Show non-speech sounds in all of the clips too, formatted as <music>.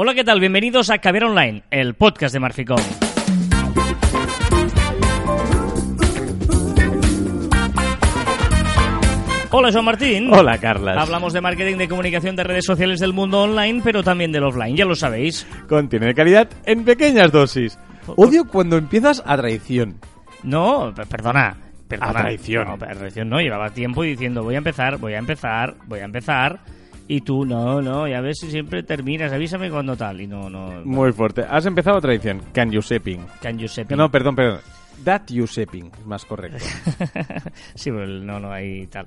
Hola, ¿qué tal? Bienvenidos a Caber Online, el podcast de Marficom. Hola, Joan Martín. Hola, Carlas. Hablamos de marketing, de comunicación de redes sociales del mundo online, pero también del offline, ya lo sabéis. Contiene calidad en pequeñas dosis. Odio cuando empiezas a traición. No, perdona. perdona. A traición. No, a traición no, llevaba tiempo diciendo voy a empezar, voy a empezar, voy a empezar. Y tú, no, no, ya ves si siempre terminas, avísame cuando tal. Y no, no. Muy fuerte. Has empezado a traición. Can you shipping? Can you say No, perdón, perdón. That you shipping, es más correcto. <laughs> sí, pero el no, no hay tal.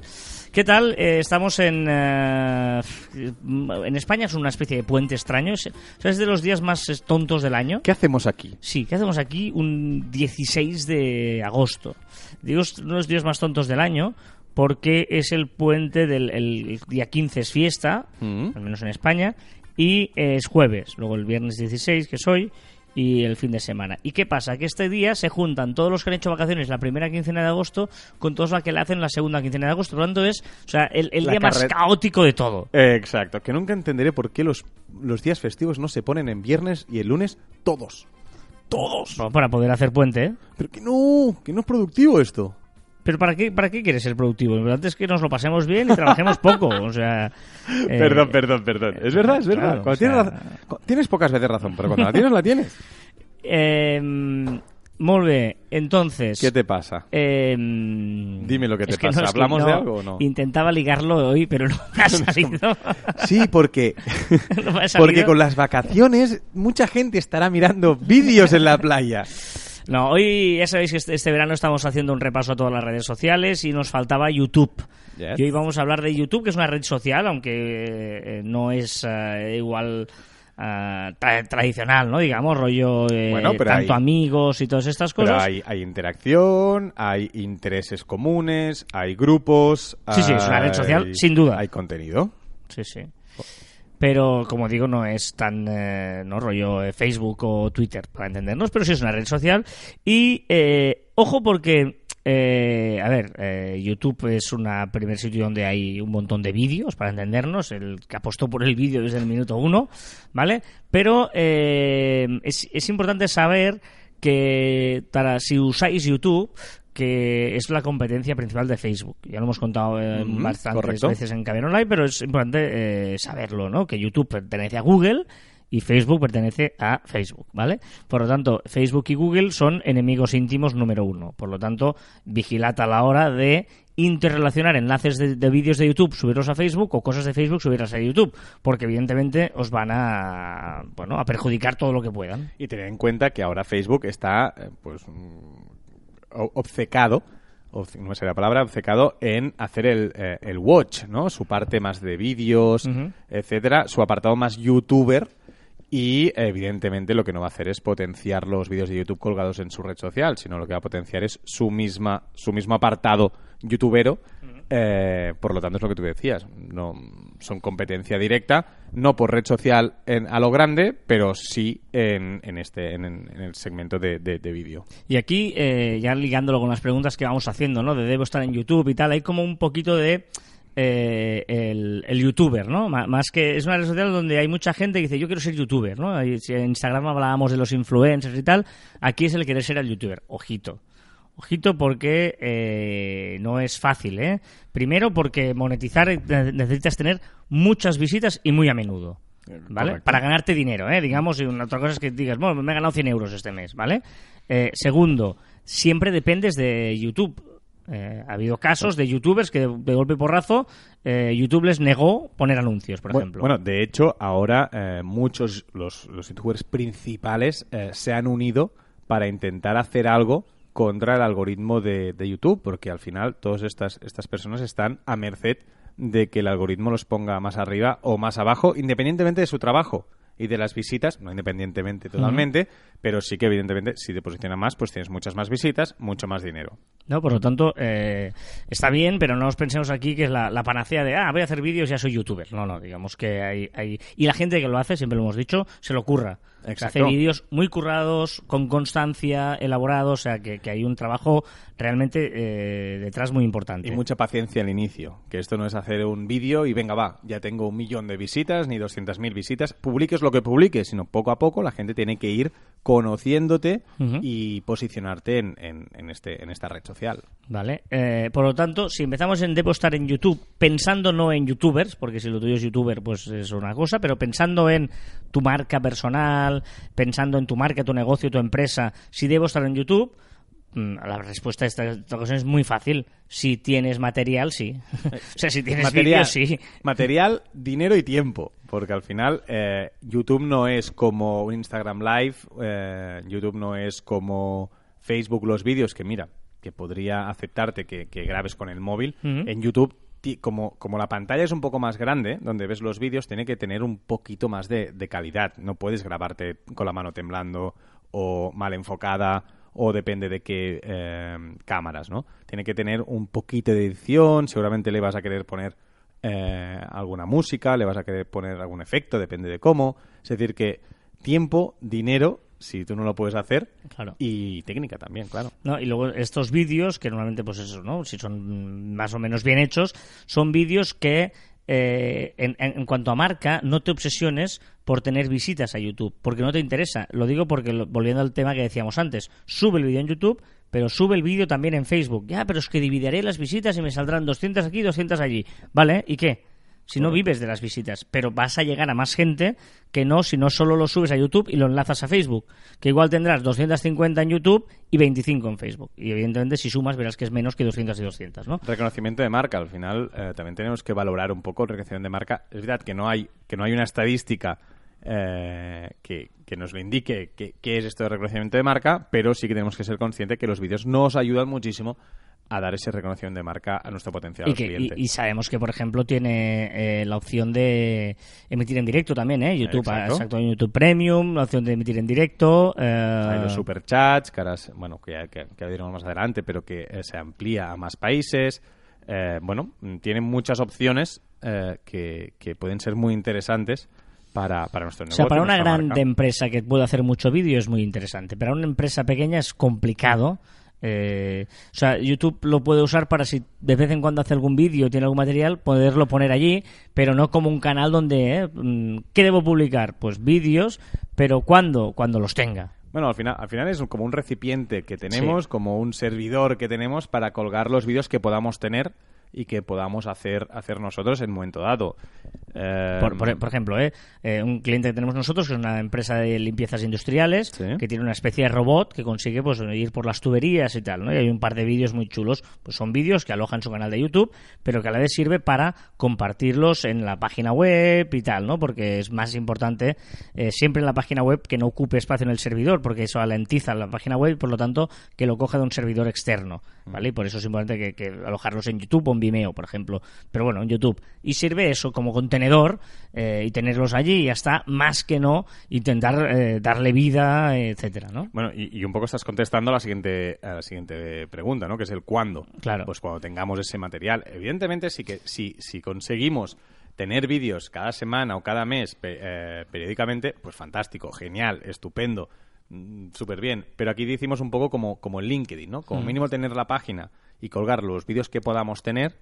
¿Qué tal? Eh, estamos en. eh, en España es una especie de puente extraño. Es, o sea, es de los días más eh, tontos del año. ¿Qué hacemos aquí? Sí, ¿qué hacemos aquí un 16 de agosto? Digo, es uno de los días más tontos del año porque es el puente del el día 15 es fiesta, Mm. al menos en España, y es jueves, luego el viernes 16, que es hoy, y el fin de semana. ¿Y qué pasa? Que este día se juntan todos los que han hecho vacaciones la primera quincena de agosto con todos los que le hacen la segunda quincena de agosto. Por lo tanto, es o sea, el, el La día más caótico de todo. Eh, exacto. Que nunca entenderé por qué los, los días festivos no se ponen en viernes y el lunes todos. Todos. Bueno, para poder hacer puente, ¿eh? Pero que no, que no es productivo esto. Pero ¿para qué, ¿para qué quieres ser productivo? Lo importante es que nos lo pasemos bien y trabajemos <laughs> poco. O sea... eh, perdón, perdón, perdón. Es verdad, es verdad. claro, Cuando o tienes, sea- razón- tienes pocas veces razón, pero cuando la tienes, la tienes. <laughs> Eh, entonces... ¿Qué te pasa? eh, Dime lo que te es que pasa. ¿Hablamos de algo o no? Intentaba ligarlo hoy, pero no me ha <laughs> salido. Sí, porque, No me ha salido. porque con las vacaciones mucha gente estará mirando vídeos en la playa. No, hoy ya sabéis que este, este verano estamos haciendo un repaso a todas las redes sociales y nos faltaba YouTube. Yes. Y hoy vamos a hablar de YouTube, que es una red social, aunque eh, no es eh, igual eh, tra- tradicional, ¿no? Digamos, rollo eh, Bueno, pero tanto hay- amigos y todas estas Pero cosas. hay, hay interacción, hay intereses comunes, hay grupos. Sí, sí, es una red hay- social, sin duda. Hay contenido. Sí, sí. Pero, como digo, no es tan eh, no rollo eh, Facebook o Twitter, para entendernos, pero sí es una red social. Y, eh, ojo, porque, a ver, YouTube es un primer sitio donde hay un montón de vídeos, para entendernos, el que apostó por el vídeo desde el minuto uno, ¿vale? Pero es, es importante saber que para si usáis YouTube que es la competencia principal de Facebook. Ya lo hemos contado eh, bastantes correcto. veces en Caber Online, pero es importante eh, saberlo, ¿no? Que YouTube pertenece a Google y Facebook pertenece a Facebook, ¿vale? Por lo tanto, Facebook y Google son enemigos íntimos número uno. Por lo tanto, vigilad a la hora de interrelacionar enlaces de, de vídeos de YouTube, subirlos a Facebook o cosas de Facebook, subirlas a YouTube, porque evidentemente os van a, bueno, a perjudicar todo lo que puedan. Y tener en cuenta que ahora Facebook está, eh, pues, mm, obcecado, obce- no me sé la palabra, obcecado en hacer el, eh, el watch, ¿no? Su parte más de vídeos, etcétera, su apartado más youtuber. Y evidentemente lo que no va a hacer es potenciar los vídeos de YouTube colgados en su red social, sino lo que va a potenciar es su misma, su mismo apartado youtubero. Eh, por lo tanto, es lo que tú decías. No, son competencia directa, no por red social en- a lo grande, pero sí en, en este, en, el segmento de, de- de vídeo. Y aquí, eh, ya ligándolo con las preguntas que vamos haciendo, ¿no? De debo estar en YouTube y tal, hay como un poquito de eh, el, youtuber, ¿no? Más que es una red social donde hay mucha gente que dice yo quiero ser youtuber, ¿no? Si en Instagram hablábamos de los influencers y tal, aquí es el querer ser el youtuber. Ojito. Ojito porque eh, no es fácil, ¿eh? Primero porque monetizar eh, necesitas tener muchas visitas y muy a menudo. ¿Vale? correcto. Para ganarte dinero, ¿eh? Digamos, y una otra cosa es que digas, bueno, me he ganado 100 euros este mes, ¿vale? Eh, segundo, siempre dependes de YouTube. Eh, ha habido casos de youtubers que de, de golpe y porrazo eh, YouTube les negó poner anuncios, por ejemplo. Bueno, de hecho, ahora eh, muchos, los, los youtubers principales se han unido para intentar hacer algo contra el algoritmo de, de YouTube, porque al final todas estas, estas personas están a merced de que el algoritmo los ponga más arriba o más abajo, independientemente de su trabajo y de las visitas, no independientemente totalmente, pero sí que evidentemente si te posiciona más, pues tienes muchas más visitas, mucho más dinero. ¿no? Por lo tanto, eh, está bien, pero no os pensemos aquí que es la, la panacea de, ah, voy a hacer vídeos, ya soy youtuber. No, no, digamos que hay, hay... Y la gente que lo hace, siempre lo hemos dicho, se lo curra. Se Exacto. hace vídeos muy currados, con constancia, elaborados, o sea, que, que hay un trabajo realmente eh, detrás muy importante. Y mucha paciencia al inicio, que esto no es hacer un vídeo y venga, va, ya tengo un millón de visitas ni 200.000 visitas, publiques lo que publiques, sino poco a poco la gente tiene que ir conociéndote y posicionarte en, en- en este, en esta red social. Vale. Eh, por lo tanto, si empezamos en debo estar en YouTube, pensando no en youtubers, porque si lo tuyo es youtuber, pues es una cosa, pero pensando en tu marca personal, pensando en tu marca, tu negocio, tu empresa, si debo estar en YouTube, mm, la respuesta a esta, esta ocasión es muy fácil. Si tienes material, sí. <laughs> o sea, si tienes material, vídeos, sí. material, dinero y tiempo. Porque al final eh, YouTube no es como un Instagram Live, eh, YouTube no es como Facebook los vídeos, que mira, que podría aceptarte que, que grabes con el móvil. En YouTube, como, como la pantalla es un poco más grande, donde ves los vídeos, tiene que tener un poquito más de, de calidad. No puedes grabarte con la mano temblando o mal enfocada o depende de qué eh, cámaras, ¿no? Tiene que tener un poquito de edición, seguramente le vas a querer poner eh, alguna música, le vas a querer poner algún efecto, depende de cómo. Es decir, que tiempo, dinero, si tú no lo puedes hacer, Claro. y técnica también, claro. ¿no? Y luego estos vídeos, que normalmente, pues eso, ¿no? Si son más o menos bien hechos, son vídeos que, eh, en, cuanto a marca, no te obsesiones por tener visitas a YouTube, porque no te interesa. Lo digo porque, lo- volviendo al tema que decíamos antes, sube el vídeo en YouTube, pero sube el vídeo también en Facebook. Ya, pero es que dividiré las visitas y me saldrán 200 aquí, 200 allí. ¿Vale? ¿Y qué? Si no vives de las visitas, pero vas a llegar a más gente que no si no solo lo subes a YouTube y lo enlazas a Facebook, que igual tendrás 250 en YouTube y 25 en Facebook. Y evidentemente si sumas verás que es menos que 200 y 200, ¿no? Reconocimiento de marca, al final eh, también tenemos que valorar un poco el reconocimiento de marca. Es verdad que no hay, que no hay una estadística eh, que, que nos lo indique qué qué es esto de reconocimiento de marca, pero sí que tenemos que ser conscientes que los vídeos nos ayudan muchísimo a dar ese reconocimiento de marca a nuestro potencial Y, que, cliente. y sabemos que, por ejemplo, tiene eh, la opción de emitir en directo también, ¿eh? YouTube, Exacto. exacto, en YouTube Premium, la opción de emitir en directo. eh, Hay los superchats, es- bueno, que, que, que diremos más adelante, pero que eh, se amplía a más países. Eh, bueno, tienen muchas opciones eh, que, que pueden ser muy interesantes para, para nuestro O negocio. sea, para una grande marca. empresa que puede hacer mucho vídeo es muy interesante. Para una empresa pequeña es complicado. Eh, o sea, YouTube lo puede usar para si de vez en cuando hace algún vídeo, tiene algún material, poderlo poner allí, pero no como un canal donde, eh, mm, ¿qué debo publicar? Pues vídeos, pero ¿cuándo? Cuando los tenga. Bueno, al final, al final es como un recipiente que tenemos, como un servidor que tenemos para colgar los vídeos que podamos tener y que podamos hacer, hacer nosotros en un momento dado. Eh, Por, por- por ejemplo, ¿eh? Eh, un cliente que tenemos nosotros, que es una empresa de limpiezas industriales, Sí. que tiene una especie de robot que consigue pues, ir por las tuberías y tal, ¿no? Y hay un par de vídeos muy chulos. Pues son vídeos que alojan su canal de YouTube, pero que a la vez sirve para compartirlos en la página web y tal, ¿no? Porque es más importante eh, siempre en la página web que no ocupe espacio en el servidor, porque eso alentiza la página web y por lo tanto que lo coja de un servidor externo, ¿vale? Y por eso es importante que, que alojarlos en YouTube o en Vimeo, por ejemplo. Pero bueno, en YouTube. Y sirve eso como contenedor eh, y tenerlos allí y ya está, más que no intentar eh, darle vida, etcétera, ¿no? Bueno, y, y un poco estás contestando a la siguiente, a la siguiente pregunta, ¿no? Que es el cuándo. Claro. Pues cuando tengamos ese material. Evidentemente, sí que si, si conseguimos tener vídeos cada semana o cada mes eh, periódicamente, pues fantástico, genial, estupendo, mm, súper bien. Pero aquí decimos un poco como, como el LinkedIn, ¿no? Como mínimo tener la página y colgar los vídeos que podamos tener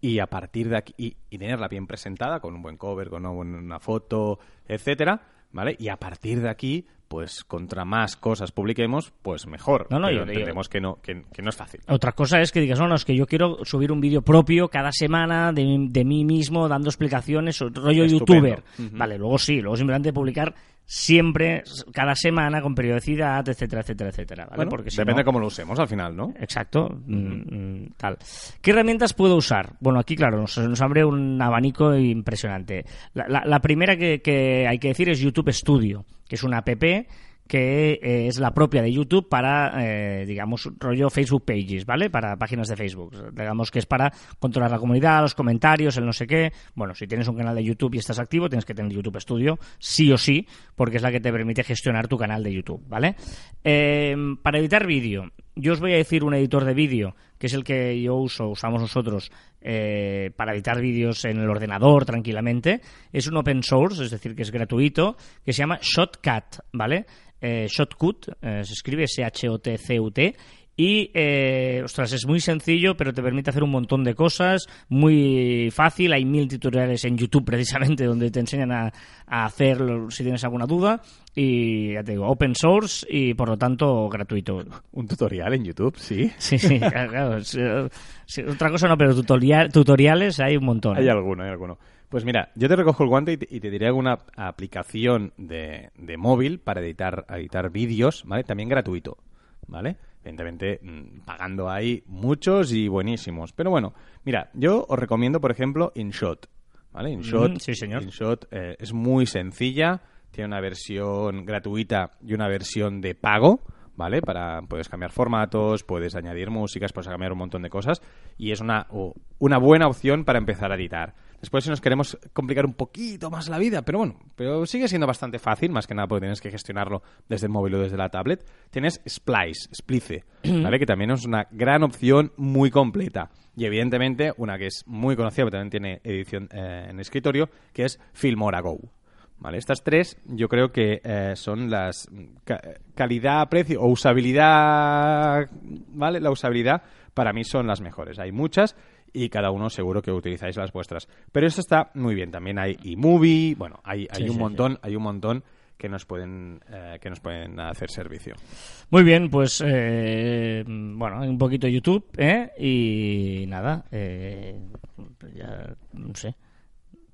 y a partir de aquí y, y tenerla bien presentada con un buen cover, con una buena foto, etcétera, ¿vale? Y a partir de aquí, pues contra más cosas publiquemos, pues mejor. No, no, Pero yo- yo- entendemos que no que, que no es fácil. Otra cosa es que digas, no, no, es que yo quiero subir un vídeo propio cada semana de, de mí mismo, dando explicaciones, rollo Estupendo. youtuber. Vale, luego sí, luego simplemente publicar siempre, cada semana, con periodicidad, etcétera, etcétera, etcétera. ¿vale? Bueno, Porque si depende no- cómo lo usemos al final, ¿no? Exacto, mm, mm, tal. ¿Qué herramientas puedo usar? Bueno, aquí, claro, nos, nos abre un abanico impresionante. La, la- la primera que, que hay que decir es YouTube Studio, que es una app que eh, es la propia de YouTube para, eh, digamos, rollo Facebook Pages, ¿vale? Para páginas de Facebook. Digamos que es para controlar la comunidad, los comentarios, el no sé qué. Bueno, si tienes un canal de YouTube y estás activo, tienes que tener YouTube Studio, sí o sí, porque es la que te permite gestionar tu canal de YouTube, ¿vale? Eh, para editar vídeo, yo os voy a decir un editor de vídeo, que es el que yo uso, usamos nosotros eh, para editar vídeos en el ordenador tranquilamente. Es un open source, es decir, que es gratuito, que se llama Shotcut, ¿vale? Eh, Shotcut, eh, se escribe S-H-O-T-C-U-T, y, eh, ostras, es muy sencillo, pero te permite hacer un montón de cosas, muy fácil, hay mil tutoriales en YouTube precisamente donde te enseñan a, a hacerlo si tienes alguna duda y ya te digo, open source y por lo tanto gratuito. Un tutorial en YouTube, sí. Sí, sí, <laughs> claro. claro. Sí, sí, otra cosa no, pero tutorial, tutoriales hay un montón. Hay alguno, hay alguno. Pues mira, yo te recojo el guante y te, y te diré alguna aplicación de, de móvil para editar, editar vídeos, ¿vale? También gratuito, ¿vale? Evidentemente, mm, pagando hay muchos y buenísimos. Pero bueno, mira, yo os recomiendo, por ejemplo, InShot, ¿vale? InShot, Mm, sí, señor. InShot eh, es muy sencilla, tiene una versión gratuita y una versión de pago, ¿vale? Para puedes cambiar formatos, puedes añadir músicas, puedes cambiar un montón de cosas y es una, una buena opción para empezar a editar. Después si nos queremos complicar un poquito más la vida, pero bueno, pero sigue siendo bastante fácil, más que nada porque tienes que gestionarlo desde el móvil o desde la tablet. Tienes Splice, Splice, <clears throat> ¿vale? Que también es una gran opción muy completa. Y evidentemente una que es muy conocida, pero también tiene edición eh, en escritorio, que es Filmora Go. ¿Vale? Estas tres yo creo que eh, son las mm, ca- calidad, precio o usabilidad, ¿vale? La usabilidad para mí son las mejores. Hay muchas y cada uno seguro que utilizáis las vuestras. Pero esto está muy bien. También hay eMovie, bueno, hay, hay Sí, un sí, montón, hay un montón que nos pueden eh, que nos pueden hacer servicio. Muy bien, pues eh, bueno, un poquito de YouTube, ¿eh? Y nada, eh, pues ya no sé.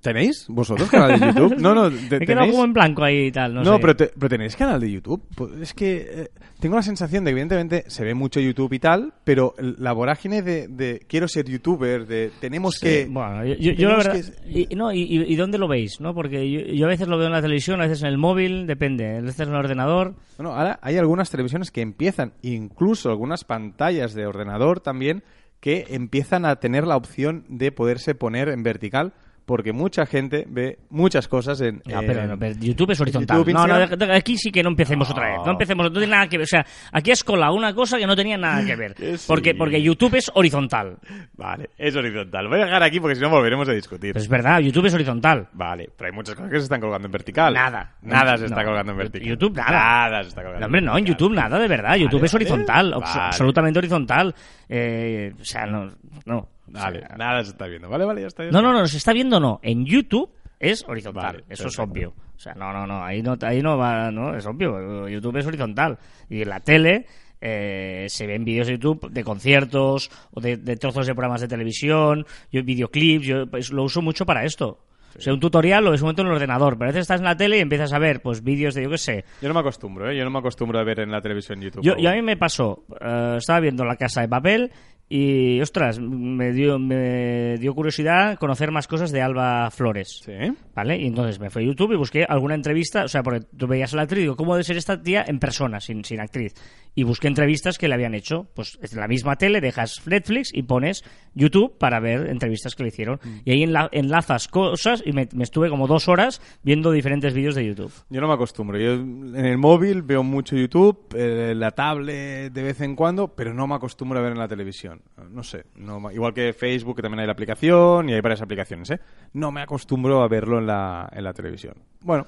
¿Tenéis vosotros canal de YouTube? No, no, te- <laughs> Me tenéis. como en blanco ahí y tal, no, No, sé. pero, te- pero tenéis canal de YouTube. Pues es que eh, tengo la sensación de que evidentemente se ve mucho YouTube y tal, pero la vorágine de, de quiero ser youtuber, de tenemos Sí, que... bueno, yo, la verdad... que- Y, no, y dónde lo veis? ¿no? Porque yo, yo a veces lo veo en la televisión, a veces en el móvil, depende. A veces en el ordenador. Bueno, ahora hay algunas televisiones que empiezan, incluso algunas pantallas de ordenador también, que empiezan a tener la opción de poderse poner en vertical, porque mucha gente ve muchas cosas en... No, en- pero, no, pero YouTube es horizontal. YouTube, no, no, aquí sí que no empecemos otra vez. No empecemos, no tiene nada que ver. O sea, aquí has colado una cosa que no tenía nada que ver. <laughs> Sí. Porque, porque YouTube es horizontal. Vale, es horizontal. Voy a dejar aquí porque si no volveremos a discutir. Pero es verdad, YouTube es horizontal. Vale, pero hay muchas cosas que se están colgando en vertical. Nada. Nada se está colgando en vertical. YouTube, nada. Nada se está colgando No, hombre, no, en. YouTube nada, de verdad. YouTube es horizontal, Vale. absolutamente horizontal. Eh, o sea, no. no. Vale, O sea, nada se está viendo. Vale, vale, ya está. ya no, está. no, no, se está viendo no. En YouTube es horizontal. Vale, Eso es obvio. O sea, no, no, no. Ahí no, ahí no va, no, es obvio. YouTube es horizontal. Y en la tele eh, se ven vídeos de YouTube de conciertos o de, de trozos de programas de televisión, yo, videoclips. Yo pues, lo uso mucho para esto. O sea, un tutorial lo ves un momento en el ordenador, pero a veces estás en la tele y empiezas a ver pues vídeos de, yo qué sé, Yo no me acostumbro, ¿eh? Yo no me acostumbro a ver en la televisión YouTube. yo, yo a mí me pasó, eh, estaba viendo La Casa de Papel y, ostras, me dio, me dio curiosidad conocer más cosas de Alba Flores. ¿Sí? ¿Vale? Y entonces me fui a YouTube y busqué alguna entrevista, o sea, porque tú veías a la actriz y digo, ¿cómo debe ser esta tía en persona, sin, sin actriz? Y busqué entrevistas que le habían hecho. Pues en la misma tele dejas Netflix y pones YouTube para ver entrevistas que le hicieron. Y ahí enla- enlazas cosas y me, me estuve como dos horas viendo diferentes vídeos de YouTube. Yo no me acostumbro. Yo en el móvil veo mucho YouTube, eh, la tablet de vez en cuando, pero no me acostumbro a ver en la televisión. No sé. No, igual que Facebook, que también hay la aplicación y hay varias aplicaciones, ¿eh? No me acostumbro a verlo en la, en la televisión. Bueno,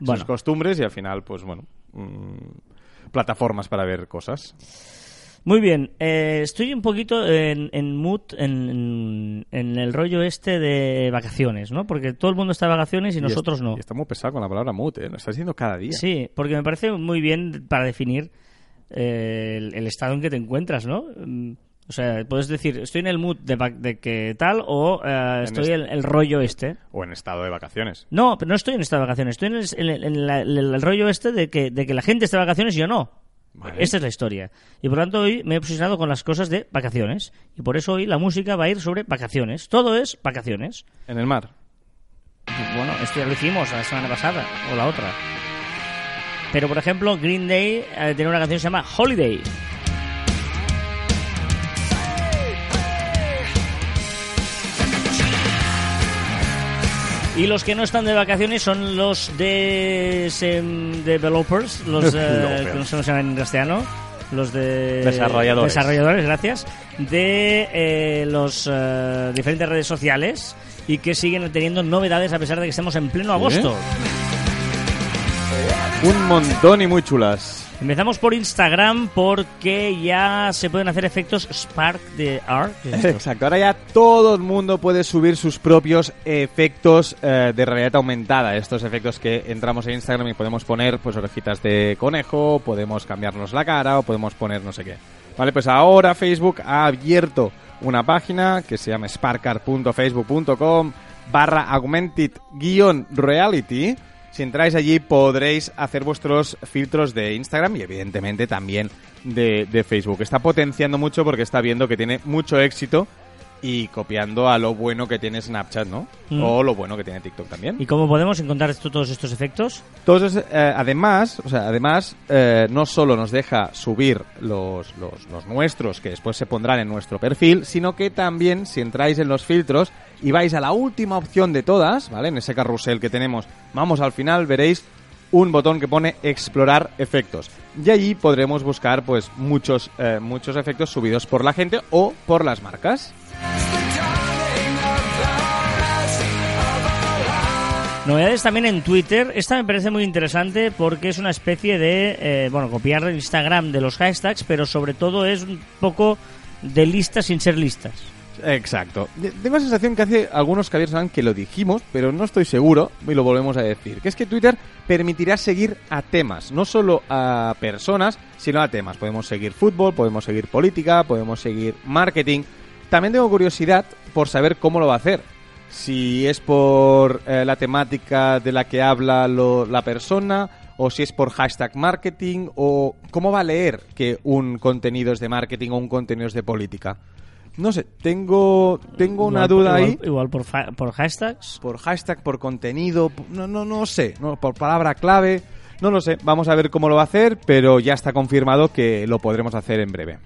Bueno. sus costumbres y al final, pues bueno, mm, plataformas para ver cosas. Muy bien, eh, estoy un poquito en, en mood, en, en el rollo este de vacaciones, ¿no? Porque todo el mundo está de vacaciones y nosotros no. Y está muy pesado con la palabra mood, ¿eh? Lo estás diciendo cada día. Sí, porque me parece muy bien para definir eh, el, el estado en que te encuentras, ¿no? O sea, puedes decir, estoy en el mood de, de que tal o eh, estoy en el rollo este. O en estado de vacaciones. No, pero no estoy en estado de vacaciones, estoy en el, en el- en el rollo este de que, de que la gente esté de vacaciones y yo no. Vale. Esta es la historia. Y por lo tanto hoy me he posicionado con las cosas de vacaciones. Y por eso hoy la música va a ir sobre vacaciones. Todo es vacaciones. En el mar. Y Bueno, esto ya lo hicimos la semana pasada o la otra. Pero por ejemplo, Green Day eh, tiene una canción que se llama Holiday. Y los que no están de vacaciones son los de developers, los <laughs> eh, que no se llaman en castellano, los de Desarrolladores. desarrolladores, gracias, de eh, los eh, diferentes redes sociales y que siguen teniendo novedades a pesar de que estemos en pleno agosto. Un montón y muy chulas. Empezamos por Instagram porque ya se pueden hacer efectos Spark de Art. Exacto, ahora ya todo el mundo puede subir sus propios efectos eh, de realidad aumentada. Estos efectos que entramos en Instagram y podemos poner pues orejitas de conejo, podemos cambiarnos la cara o podemos poner no sé qué. Vale, pues ahora Facebook ha abierto una página que se llama sparkar.facebook.com barra augmented-reality si entráis allí podréis hacer vuestros filtros de Instagram y evidentemente también de, de, Facebook. Está potenciando mucho porque está viendo que tiene mucho éxito y copiando a lo bueno que tiene Snapchat, ¿no? Mm. O lo bueno que tiene TikTok también. ¿Y cómo podemos encontrar esto- todos estos efectos? Entonces, eh, además, o sea, además, eh, no solo nos deja subir los, los, los nuestros, que después se pondrán en nuestro perfil, sino que también, si entráis en los filtros y vais a la última opción de todas, ¿vale? En ese carrusel que tenemos, vamos al final, veréis un botón que pone explorar efectos. Y allí podremos buscar, pues, muchos, eh, muchos efectos subidos por la gente o por las marcas. Novedades también en Twitter. Esta me parece muy interesante porque es una especie de, eh, bueno, copiar el Instagram de los hashtags, pero sobre todo es un poco de listas sin ser listas. Exacto. Tengo la sensación que hace algunos caballeros saben que lo dijimos, pero no estoy seguro y lo volvemos a decir. Que es que Twitter permitirá seguir a temas, no solo a personas, sino a temas. Podemos seguir fútbol, podemos seguir política, podemos seguir marketing. También tengo curiosidad por saber cómo lo va a hacer. Si es por eh, la temática de la que habla la persona, o si es por hashtag marketing, o cómo va a leer que un contenido es de marketing o un contenido es de política. No sé, tengo, tengo una duda igual- ahí. Igual por, fa- por hashtags. Por hashtag, por contenido, no, no, no sé, no, por palabra clave, no lo sé. Vamos a ver cómo lo va a hacer, pero ya está confirmado que lo podremos hacer en breve.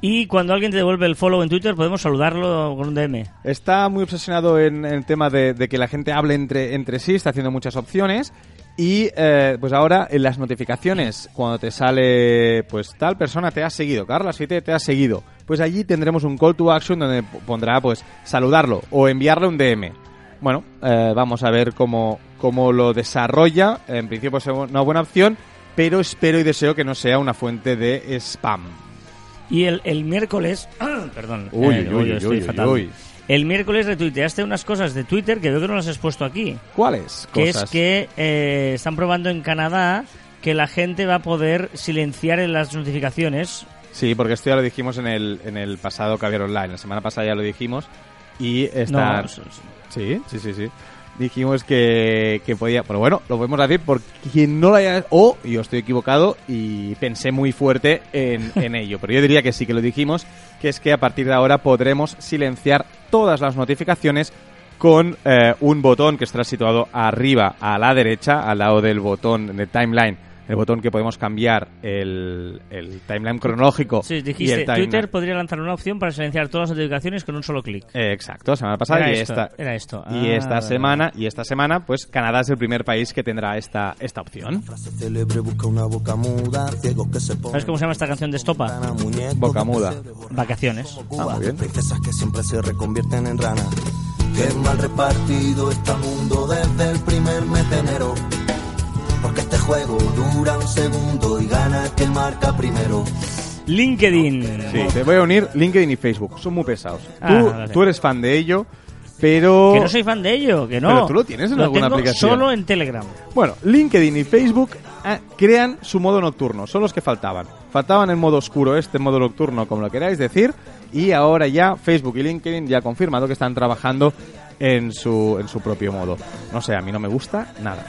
Y cuando alguien te devuelve el follow en Twitter, podemos saludarlo con un DM. Está muy obsesionado en, en el tema de, de que la gente hable entre, entre sí, está haciendo muchas opciones. Y eh, pues ahora en las notificaciones, cuando te sale, pues tal persona te ha seguido, Carla 7 te ha seguido, pues allí tendremos un call to action donde pondrá pues saludarlo o enviarle un DM. Bueno, eh, vamos a ver cómo, cómo lo desarrolla. En principio es una buena opción, pero espero y deseo que no sea una fuente de spam. Y el, el miércoles. <clears throat> perdón. Uy, eh, uy, uy, estoy uy, fatal. El miércoles retuiteaste unas cosas de Twitter que veo que no las has puesto aquí. ¿Cuáles? Que cosas? es que eh, están probando en Canadá que la gente va a poder silenciar en las notificaciones. Sí, porque esto ya lo dijimos en el, en el pasado Caviar Online. La semana pasada ya lo dijimos. Y está... No, s- s- Sí, sí, sí, sí. Dijimos que, que podía... Pero bueno, lo podemos decir por quien no lo haya... O yo estoy equivocado y pensé muy fuerte en, <laughs> en ello. Pero yo diría que sí que lo dijimos, que es que a partir de ahora podremos silenciar todas las notificaciones con eh, un botón que estará situado arriba a la derecha, al lado del botón de timeline, el botón que podemos cambiar el, el timeline cronológico. Sí, y dijiste, el timeline- Twitter podría lanzar una opción para silenciar todas las notificaciones con un solo clic. Eh, exacto, semana pasada Era y esto, esta era esto. y Ah, esta vale, semana y esta semana pues Canadá es el primer país que tendrá esta esta opción. ¿Sabes cómo se llama esta canción de Estopa? Boca muda. Vacaciones. Ah, muy bien. princesas que siempre se reconvierten en ranas. Qué mal repartido está el mundo desde el primer mes de enero. Porque este juego dura un segundo y gana que marca primero. LinkedIn. Sí, te voy a unir LinkedIn y Facebook, son muy pesados. Ah, tú, vale. tú eres fan de ello, pero Que no soy fan de ello, que no. Pero tú lo tienes en alguna tengo aplicación. solo en Telegram. bueno, LinkedIn y Facebook ah, crean su modo nocturno, son los que faltaban. Faltaban el modo oscuro, este modo nocturno, como lo queráis decir, y ahora ya Facebook y LinkedIn ya han confirmado que están trabajando en su, en su propio modo. No sé, a mí no me gusta nada.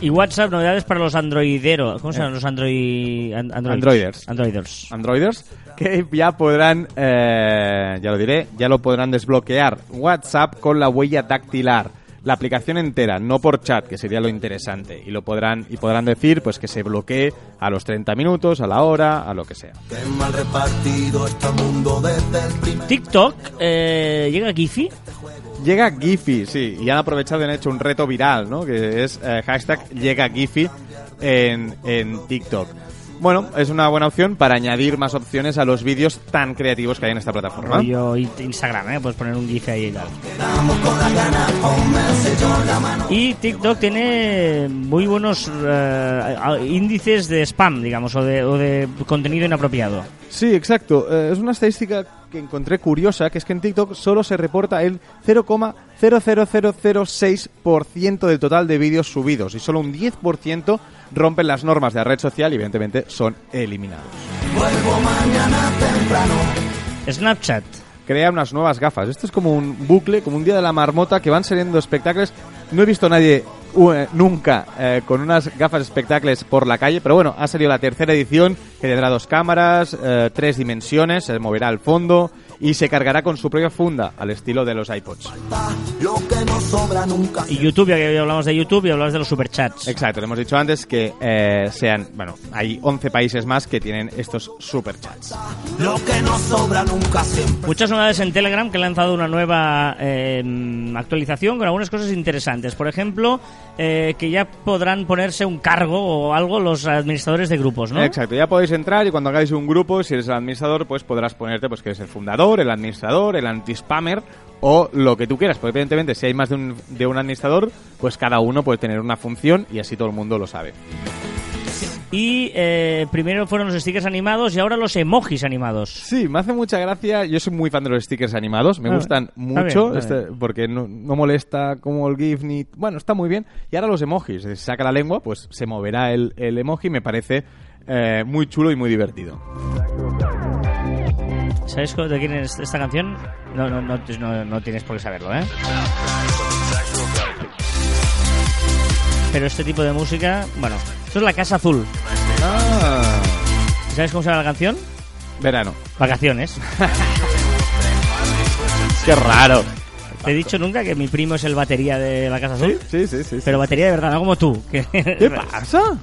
Y WhatsApp, novedades para los androideros. ¿Cómo se llaman los android... Androiders. Androiders. Androiders que ya podrán, eh, ya lo diré, ya lo podrán desbloquear WhatsApp con la huella dactilar. La aplicación entera, no por chat, que sería lo interesante. Y lo podrán, y podrán decir pues que se bloquee a los 30 minutos, a la hora, a lo que sea. Qué mal repartido está el mundo desde el primer TikTok, eh, llega Giphy. Llega Giphy, sí, y han aprovechado y han hecho un reto viral, ¿no? Que es eh, hashtag llega Giphy en, en TikTok. Bueno, es una buena opción para añadir más opciones a los vídeos tan creativos que hay en esta plataforma. I- Instagram, ¿eh? Puedes poner un GIF ahí y tal. Y TikTok tiene muy buenos a- índices de spam, digamos, o de, o de contenido inapropiado. Sí, exacto. Eh, es una estadística que encontré curiosa, que es que en TikTok solo se reporta el 0,00006% del total de vídeos subidos y solo un 10% rompen las normas de la red social y evidentemente son eliminados. Snapchat. Crea unas nuevas gafas. Esto es como un bucle, como un día de la marmota que van saliendo espectáculos. No he visto a nadie u- eh, nunca eh, con unas gafas espectáculos por la calle, pero bueno, ha salido la tercera edición que tendrá dos cámaras, eh, tres dimensiones, se moverá al fondo y se cargará con su propia funda al estilo de los iPods. Y YouTube, ya que hablamos de YouTube y hablamos de los superchats. Exacto, lo hemos dicho antes que eh, sean, bueno, hay 11 países más que tienen estos superchats. Lo que no sobra nunca siempre. Muchas novedades en Telegram que han lanzado una nueva eh, actualización con algunas cosas interesantes. Por ejemplo, eh, que ya podrán ponerse un cargo o algo los administradores de grupos, ¿no? Exacto, ya podéis entrar y cuando hagáis un grupo, si eres el administrador, pues podrás ponerte pues que eres el fundador, el administrador, el anti-spammer o lo que tú quieras. Porque evidentemente si hay más de un, de un administrador, pues cada uno puede tener una función y así todo el mundo lo sabe. Y eh, primero fueron los stickers animados y ahora los emojis animados. Sí, me hace mucha gracia. Yo soy muy fan de los stickers animados, me Ah, gustan mucho bien, este, porque no, no molesta como el GIF ni. Bueno, está muy bien. Y ahora los emojis, si saca la lengua, pues se moverá el, el emoji. Me parece eh, muy chulo y muy divertido. ¿Sabes de quién es esta canción? No, no, no, no, no tienes por qué saberlo, ¿eh? Pero este tipo de música, bueno, esto es la Casa Azul. Ah, ¿Sabes cómo se llama la canción? verano. Vacaciones. <laughs> Qué raro. Te he dicho nunca que mi primo es el batería de la Casa Azul. Sí, sí, sí. sí. Pero batería de verdad, no como tú. ¿Qué pasa?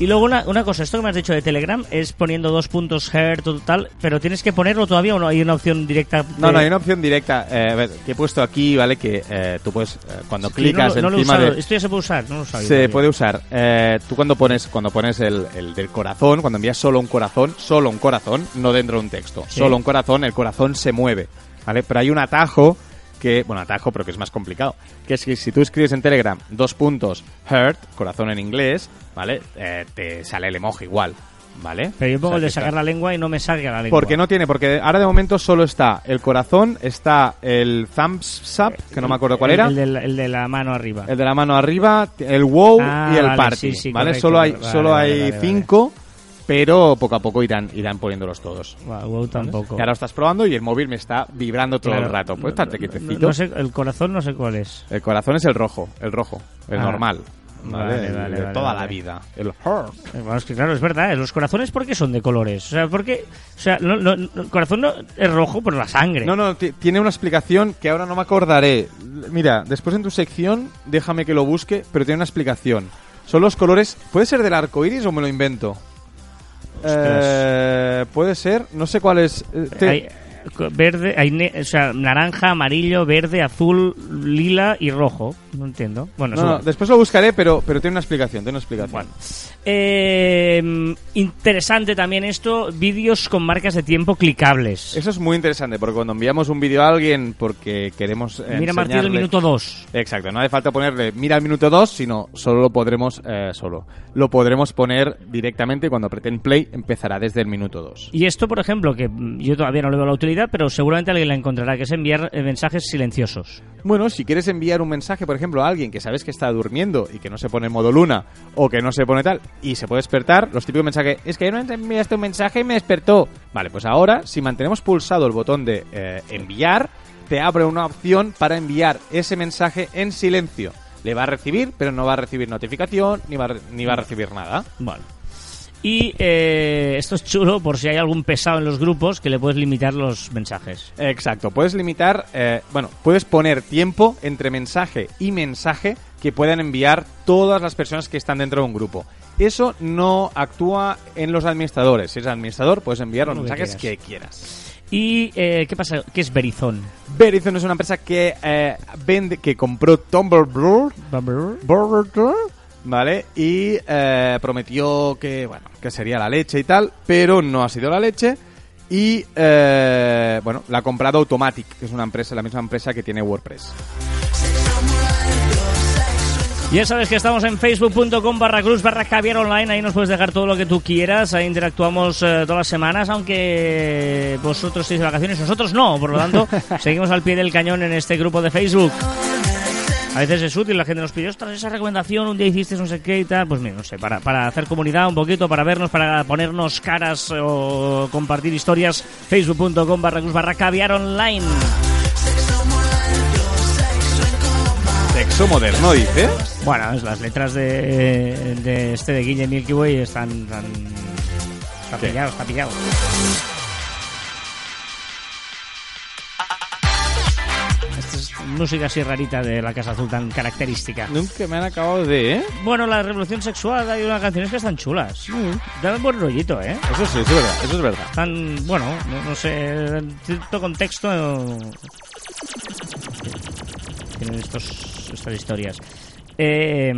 Y luego una, una cosa, esto que me has dicho de Telegram es poniendo dos puntos hertz o tal, pero tienes que ponerlo todavía o no hay una opción directa. de- No, no, hay una opción directa. eh, a ver, que he puesto aquí, ¿vale? Que eh, tú puedes, eh, cuando que clicas no, no encima de... Esto ya se puede usar, no lo sabía. Se todavía. puede usar. Eh, tú cuando pones cuando pones el, el del corazón, cuando envías solo un corazón, solo un corazón, no dentro de un texto, Sí. solo un corazón, el corazón se mueve, ¿vale? Pero hay un atajo que, bueno, atajo, pero que es más complicado, que es que si tú escribes en Telegram dos puntos heart, corazón en inglés, ¿vale? Eh, te sale el emoji igual, ¿vale? Pero yo O pongo sea, el de está- sacar la lengua y no me salga la lengua. Porque no tiene, porque ahora de momento solo está el corazón, está el thumbs up, que no me acuerdo cuál El- era. El de, la, el de la mano arriba. El de la mano arriba, el wow Ah, y el vale, party. sí, sí, ¿Vale? correcto, solo hay, vale, solo vale, hay cinco, pero poco a poco irán, irán poniéndolos todos. Wow, wow, tampoco. Y ahora lo estás probando y el móvil me está vibrando todo Claro. el rato. Puedes estarte No- quietecito. no sé, el corazón no sé cuál es. El corazón es el rojo, el rojo, el Ah. normal. ¿vale? Vale, de vale, toda vale. la vida. El heart. Eh, Bueno, es que claro, es verdad, ¿eh? los corazones ¿por qué son de colores? O sea, porque o sea, no, no- no- el corazón no es rojo por la sangre. No, no, ti- tiene una explicación que ahora no me acordaré. Mira, después en tu sección, déjame que lo busque, pero tiene una explicación. Son los colores. ¿Puede ser del arco iris o me lo invento? Eh, puede ser, no sé cuál es. eh, te- verde, hay ne- o sea, naranja, amarillo, verde, azul, lila y rojo. No entiendo. Bueno, no, no, después lo buscaré, pero, pero tiene una explicación, tiene una explicación. Eh, interesante también esto, vídeos con marcas de tiempo clicables. Eso es muy interesante, porque cuando enviamos un vídeo a alguien porque queremos eh, Mira a partir del minuto 2. Exacto, no hace falta ponerle mira al minuto 2, sino solo lo podremos eh, solo lo podremos poner directamente cuando aprieten play empezará desde el minuto 2. Y esto, por ejemplo, que yo todavía no le veo la utilidad, pero seguramente alguien la encontrará, que es enviar eh, mensajes silenciosos. Bueno, si quieres enviar un mensaje, por ejemplo, a alguien que sabes que está durmiendo y que no se pone en modo luna o que no se pone tal y se puede despertar, los típicos mensajes es que no enviaste un mensaje y me despertó. Vale, pues ahora, si mantenemos pulsado el botón de eh, enviar, te abre una opción para enviar ese mensaje en silencio. Le va a recibir, pero no va a recibir notificación ni va a, ni va a recibir nada. Bueno. Y eh, esto es chulo por si hay algún pesado en los grupos que le puedes limitar los mensajes. Exacto, puedes limitar, eh, bueno, puedes poner tiempo entre mensaje y mensaje que puedan enviar todas las personas que están dentro de un grupo. Eso no actúa en los administradores. Si eres administrador, puedes enviar los mensajes que quieras. ¿Y eh, qué pasa? ¿Qué es Verizon? Verizon es una empresa que eh, vende, que compró Tumblr, ¿vale? Y eh, prometió que, bueno, que sería la leche y tal, pero no ha sido la leche. Y, eh, bueno, la ha comprado Automatic, que es una empresa, la misma empresa que tiene WordPress. Ya sabes que estamos en facebook.com barra cruz barra caviar online, ahí nos puedes dejar todo lo que tú quieras, ahí interactuamos eh, todas las semanas, aunque vosotros estéis de vacaciones, nosotros no, por lo tanto, <laughs> seguimos al pie del cañón en este grupo de Facebook. A veces es útil, la gente nos pide, ostras, esa recomendación, un día hiciste no sé qué y tal. Pues mira, no sé, para, para hacer comunidad un poquito, para vernos, para ponernos caras o compartir historias, facebook.com barra barra caviar online. Sexo moderno, dice. Bueno, es las letras de, de este de Guille Milky Way están... están está pillado, está pillado. Música así rarita de la Casa Azul tan característica. Nunca me han acabado de, ¿eh? Bueno, la revolución sexual hay unas canciones que están chulas. Dan buen rollito, ¿eh? Eso sí, eso es verdad, eso es verdad. Están, bueno, no, no sé, en cierto contexto tienen estos, estas historias. Eh,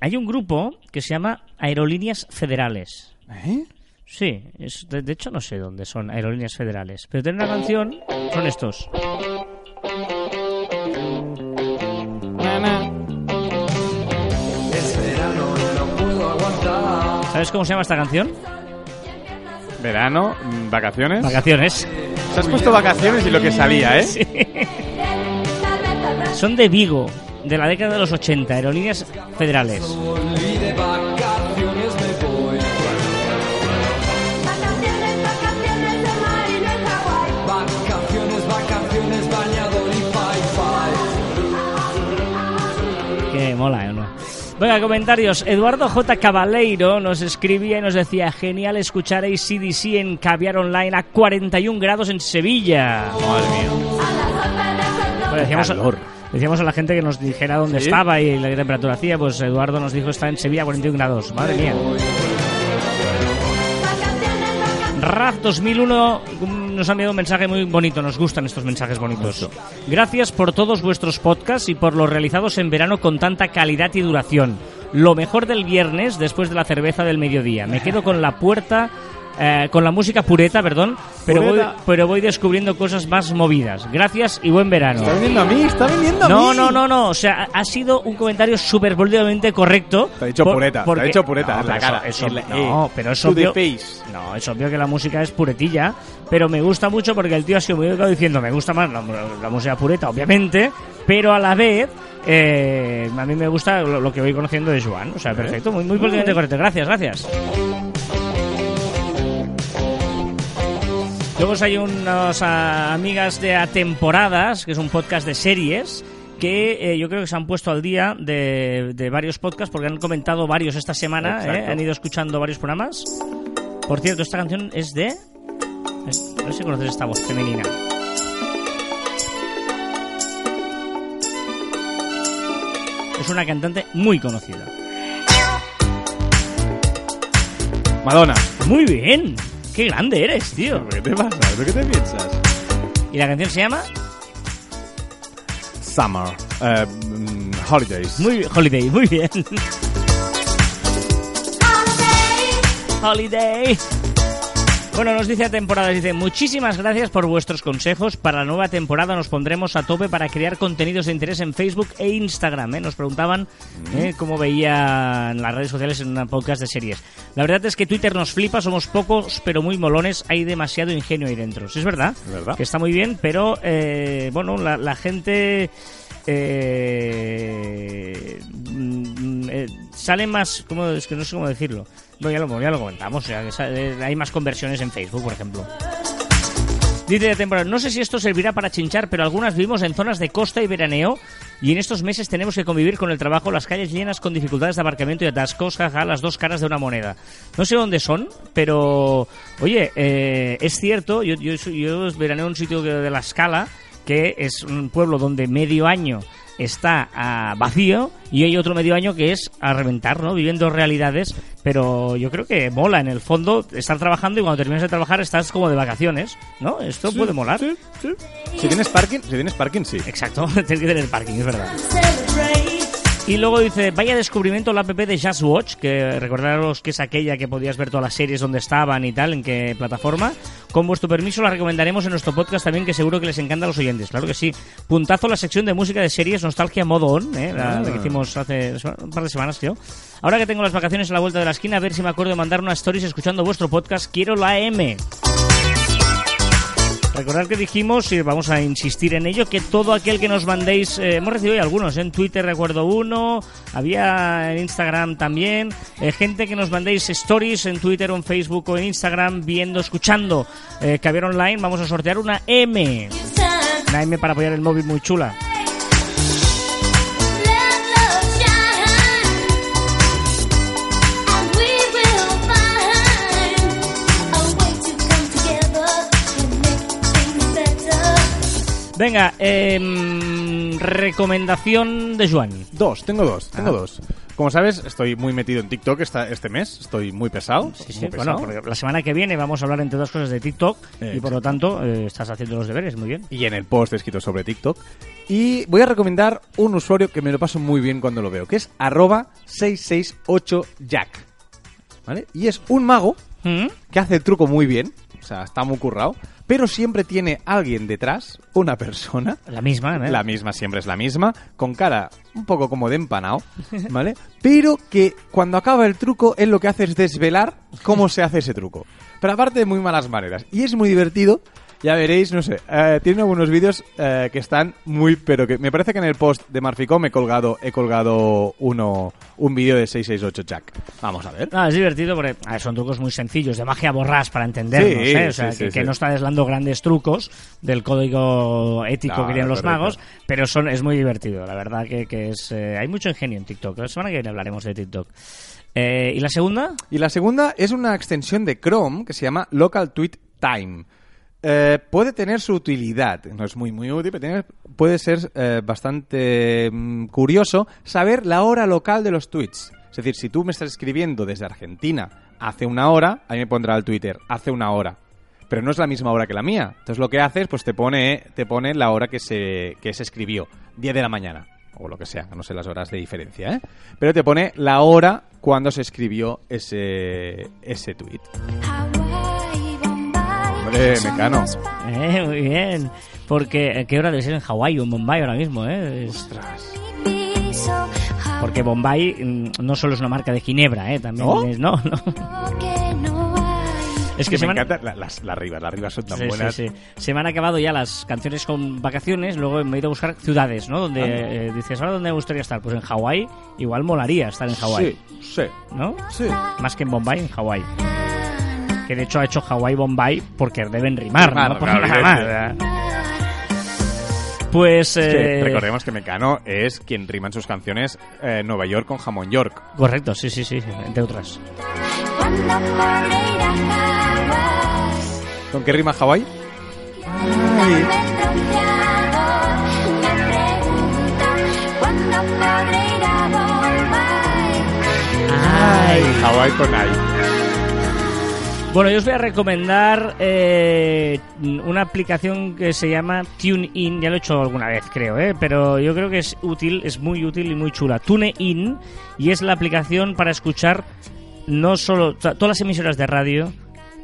hay un grupo que se llama Aerolíneas Federales. ¿Eh? Sí, es, de, de hecho no sé dónde son Aerolíneas Federales, pero tienen una canción, son estos. ¿Sabes cómo se llama esta canción? Verano, mm, vacaciones. Vacaciones. Te has puesto vacaciones y lo que salía, ¿eh? Sí. Son de Vigo, de la década de los 80, Aerolíneas Federales. Venga, comentarios. Eduardo J. Cabaleiro nos escribía y nos decía: Genial escuchar ACDC en Caviar Online a 41 grados en Sevilla. Madre mía. Bueno, decíamos, calor. decíamos a la gente que nos dijera dónde ¿Sí? estaba y la temperatura hacía. Pues Eduardo nos dijo: está en Sevilla a 41 grados. Madre mía. Raf 2001 nos ha enviado un mensaje muy bonito, nos gustan estos mensajes bonitos. Gracias por todos vuestros podcasts y por los realizados en verano con tanta calidad y duración. Lo mejor del viernes después de la cerveza del mediodía. Me quedo con la puerta, eh, con la música pureta, perdón, pero voy, Pureta. pero voy descubriendo cosas más movidas. Gracias y buen verano. Está viniendo a mí, está viniendo a mí. No, no, no, no. O sea, ha sido un comentario súper políticamente correcto. Te ha dicho por- pureta, te ha dicho pureta, No, en la pero cara, eso- en la- eso- no, eh, pero es to the obvio. face. No, es obvio que la música es puretilla, pero me gusta mucho porque el tío ha sido muy educado diciendo me gusta más la, la música pureta, obviamente, pero a la vez eh, a mí me gusta lo, lo que voy conociendo de Joan. O sea, perfecto, muy, muy políticamente correcto. Gracias, gracias. Luego hay unas ah, amigas de Atemporadas, que es un podcast de series, que eh, yo creo que se han puesto al día de, de varios podcasts porque han comentado varios esta semana. ¿eh? han ido escuchando varios programas. Por cierto, esta canción es de... No sé si conoces esta voz femenina. Es una cantante muy conocida. Madonna. Muy bien. Qué grande eres, tío. ¿Qué te pasa? ¿Pero qué te piensas? Y la canción se llama Summer. Eh, mm, holidays. muy bien, Holiday, muy bien. Holiday. Bueno, nos dice a temporada, dice, muchísimas gracias por vuestros consejos. Para la nueva temporada nos pondremos a tope para crear contenidos de interés en Facebook e Instagram. ¿eh? Nos preguntaban ¿eh? cómo veían las redes sociales en una podcast de series. La verdad es que Twitter nos flipa, somos pocos pero muy molones, hay demasiado ingenio ahí dentro. Sí, es verdad, verdad. que está muy bien, pero eh, bueno, la, la gente... eh, sale más ¿cómo? es que no sé cómo decirlo bueno, ya, lo, ya lo comentamos que sa- eh, hay más conversiones en Facebook por ejemplo Dice de temporada, no sé si esto servirá para chinchar, pero algunas vivimos en zonas de costa y veraneo y en estos meses tenemos que convivir con el trabajo, las calles llenas con dificultades de aparcamiento y atascos, jaja, las dos caras de una moneda. No sé dónde son, pero oye, eh, es cierto, yo, yo, yo veraneo en un sitio de la escala que es un pueblo donde medio año está a vacío y hay otro medio año que es a reventar, ¿no? Viviendo realidades, pero yo creo que mola en el fondo estar trabajando y cuando terminas de trabajar estás como de vacaciones, ¿no? Esto puede molar. Sí, sí. Si tienes parking, si tienes parking, sí. Exacto, <laughs> tienes que tener parking, es verdad. Y luego dice, vaya descubrimiento la app de Just Watch, que recordaros que es aquella que podías ver todas las series donde estaban y tal, en qué plataforma. Con vuestro permiso la recomendaremos en nuestro podcast también, que seguro que les encanta a los oyentes, claro que sí. Puntazo la sección de música de series, Nostalgia Modo On, ¿eh? la, la que hicimos hace un par de semanas, creo. Ahora que tengo las vacaciones a la vuelta de la esquina, a ver si me acuerdo de mandar unas stories escuchando vuestro podcast, quiero la M. Recordad que dijimos, y vamos a insistir en ello, que todo aquel que nos mandéis, eh, hemos recibido ya algunos, en Twitter recuerdo uno, había en Instagram también, eh, gente que nos mandéis stories en Twitter o en Facebook o en Instagram viendo, escuchando eh, Caviar Online, vamos a sortear una M. Una M para apoyar el móvil muy chula. Venga, em, recomendación de Joan. Dos, tengo dos, tengo Ah. dos. Como sabes, estoy muy metido en TikTok esta, este mes, estoy muy pesado. Sí, sí, muy bueno, porque la semana que viene vamos a hablar entre dos cosas de TikTok y por lo tanto eh, estás haciendo los deberes, muy bien. y en el post he escrito sobre TikTok. Y voy a recomendar un usuario que me lo paso muy bien cuando lo veo, que es arroba 668jack. ¿Vale? Y es un mago ¿Mm? que hace el truco muy bien, o sea, está muy currado, pero siempre tiene alguien detrás, una persona, La misma, ¿eh? la misma siempre es la misma, con cara un poco como de empanado, <laughs> ¿vale? Pero que cuando acaba el truco, él lo que hace es desvelar cómo se hace ese truco. Pero aparte de muy malas maneras. Y es muy divertido. Ya veréis, no sé, eh, tiene algunos vídeos eh, que están muy, pero que me parece que en el post de Marficom he colgado, he colgado uno, un vídeo de 668 Jack. Vamos a ver. No, es divertido porque ver, son trucos muy sencillos, de magia borrás para entendernos, Sí, ¿eh? O sea, sí, que, sí, que sí. no está deslando grandes trucos del código ético que tienen los correcto. magos, pero son es muy divertido, la verdad que, que es... eh, hay mucho ingenio en TikTok, la semana que viene hablaremos de TikTok. Eh, ¿Y la segunda? Y la segunda es una extensión de Chrome que se llama Local Tweet Time. Eh, puede tener su utilidad, no es muy muy útil, pero tiene- puede ser eh, bastante mm, curioso saber la hora local de los tweets. Es decir, si tú me estás escribiendo desde Argentina hace una hora, a mí me pondrá el Twitter hace una hora. Pero no es la misma hora que la mía. Entonces lo que haces, pues te pone, te pone la hora que se, que se escribió. 10 de la mañana. O lo que sea, no sé las horas de diferencia, ¿eh? Pero te pone la hora cuando se escribió ese, ese tweet. Hombre, Mecano. Eh, muy bien. Porque, eh, ¿qué hora debe ser en Hawái o en Bombay ahora mismo? Eh? Porque Bombay mm, no solo es una marca de Ginebra, ¿eh? También ¿No? es... No, <laughs> no. Es que me se van- encantan la- las, las rivas, las rivas son tan Sí, buenas. sí, sí. Se me han acabado ya las canciones con vacaciones, luego me he ido a buscar ciudades, ¿no? Donde eh, dices, ¿ahora dónde me gustaría estar? Pues en Hawái, igual molaría estar en Hawái, Sí, sí, ¿no? sí. Más que en Bombay, en Hawái. Que de hecho ha hecho Hawái Bombay porque deben rimar, Rimar, ¿no? Por claro. Pues... Eh, recordemos que Mecano es quien rima en sus canciones eh, Nueva York con jamón York. Correcto, sí, sí, sí, entre otras. ¿Con qué rima Hawái? Ay. Hawái con ahí. Bueno, yo os voy a recomendar eh, una aplicación que se llama TuneIn. Ya lo he hecho alguna vez, creo, ¿eh? pero yo creo que es útil, es muy útil y muy chula. TuneIn y es la aplicación para escuchar no solo todas las emisoras de radio,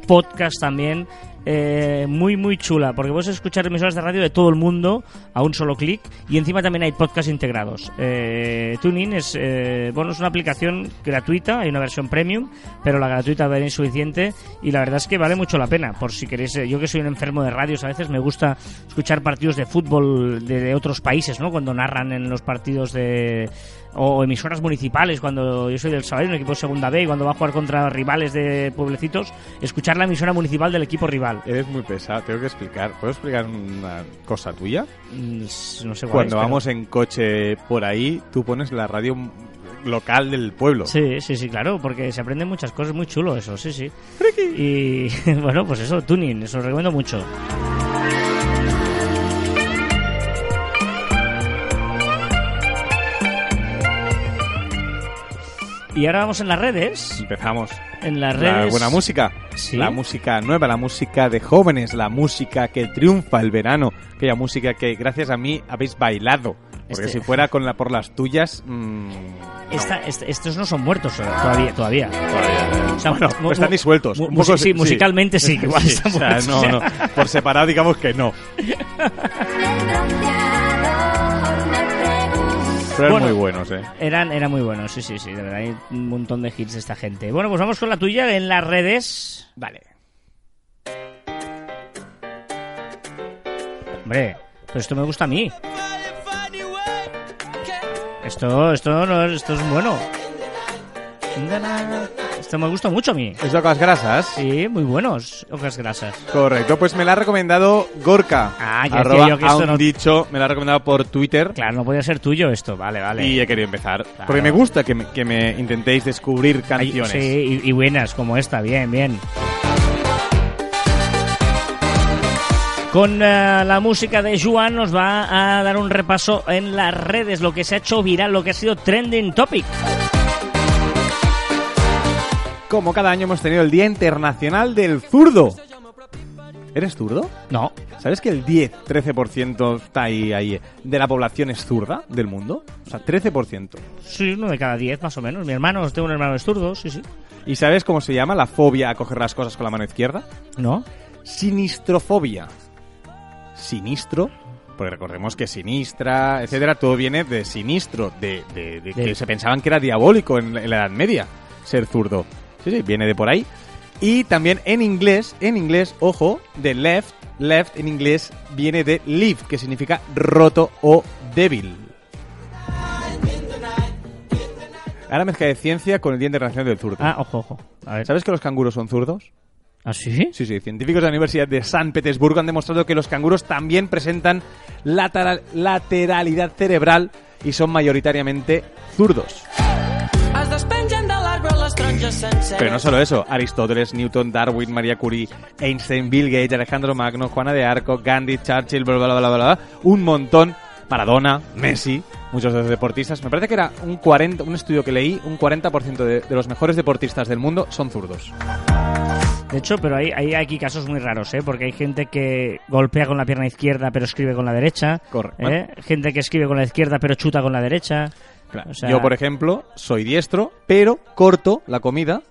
podcast también. Eh, muy muy chula porque puedes escuchar emisoras de radio de todo el mundo a un solo clic y encima también hay podcasts integrados. Eh, TuneIn es eh, bueno es una aplicación gratuita hay una versión premium pero la gratuita es suficiente y la verdad es que vale mucho la pena por si queréis eh, yo que soy un enfermo de radios a veces me gusta escuchar partidos de fútbol de, de otros países no cuando narran en los partidos de o emisoras municipales cuando yo soy del Sabadell un equipo de segunda B y cuando va a jugar contra rivales de pueblecitos escuchar la emisora municipal del equipo rival Eres muy pesado, tengo que explicar. ¿Puedo explicar una cosa tuya? Mm, no sé cuál Cuando es, pero- vamos en coche por ahí, tú pones la radio local del pueblo. Sí, sí, sí, claro, porque se aprenden muchas cosas, muy chulo eso, sí, sí. Y <laughs> bueno, pues eso, tuning, eso lo recomiendo mucho. Y ahora vamos en las redes. Empezamos. En las La redes. buena música. Sí. La música nueva, la música de jóvenes, la música que triunfa el verano, aquella música que gracias a mí habéis bailado. Porque Este- si fuera con la, por las tuyas... mm, Esta- est- estos no son muertos eh, todavía. todavía. O sea, bueno, están disueltos. mu- poco musi- sí, musicalmente sí, que igual Sí, están o sea, no, no. Por separado digamos que no. <laughs> Pero Bueno. eran muy buenos, ¿eh? Eran, eran muy buenos, sí, sí, sí, de verdad. Hay un montón de hits de esta gente. Bueno, pues vamos con la tuya en las redes. Vale. Hombre, pero esto me gusta a mí. Esto, esto, no, esto es bueno. Esto me gusta mucho a mí. ¿Es de Ocas Grasas? Sí, muy buenos, hojas grasas. Correcto, pues me la ha recomendado Gorka. Ah, ya decía Arroba yo que esto no- dicho, me la ha recomendado por Twitter. Claro, no podía ser tuyo esto, vale, vale. Y he querido empezar. Porque me gusta que me, que me intentéis descubrir Ay, canciones. sí, y, y buenas como esta, bien, bien. Con eh, la música de Juan nos va a dar un repaso en las redes, lo que se ha hecho viral, lo que ha sido trending topic. Como cada año hemos tenido el Día Internacional del Zurdo. ¿Eres zurdo? No, ¿Sabes que el 10-13% está ahí, ahí de la población es zurda del mundo? O sea, 13%. sí, uno de cada diez más o menos. Mi hermano, tengo un hermano es zurdo, sí, sí. ¿Y sabes cómo se llama la fobia a coger las cosas con la mano izquierda? ¿No? Sinistrofobia. Sinistro, porque recordemos que sinistra, etcétera, todo viene de sinistro, de, de- de que se pensaban que era diabólico en, la- en la Edad Media ser zurdo. Sí, sí, viene de por ahí. Y también en inglés, en inglés, ojo, de left, left en inglés viene de leaf, que significa roto o débil. Ahora mezcla de ciencia con el Día Internacional del Zurdo. Ah, ojo, ojo. A ver. ¿Sabes que los canguros son zurdos? ¿Ah, sí? Sí, sí, científicos de la Universidad de San Petersburgo han demostrado que los canguros también presentan lateral- lateralidad cerebral y son mayoritariamente zurdos. Pero no solo eso, Aristóteles, Newton, Darwin, María Curie, Einstein, Bill Gates, Alejandro Magno, Juana de Arco, Gandhi, Churchill, bla, bla, bla, bla, bla, un montón, Maradona, Messi, muchos de los deportistas. Me parece que era un 40, un estudio que leí, un 40% de, de los mejores deportistas del mundo son zurdos. De hecho, pero hay, hay aquí casos muy raros, ¿eh? Porque hay gente que golpea con la pierna izquierda pero escribe con la derecha. Correcto. ¿eh? Gente que escribe con la izquierda pero chuta con la derecha. Claro. O sea- Yo, por ejemplo, soy diestro, pero corto la comida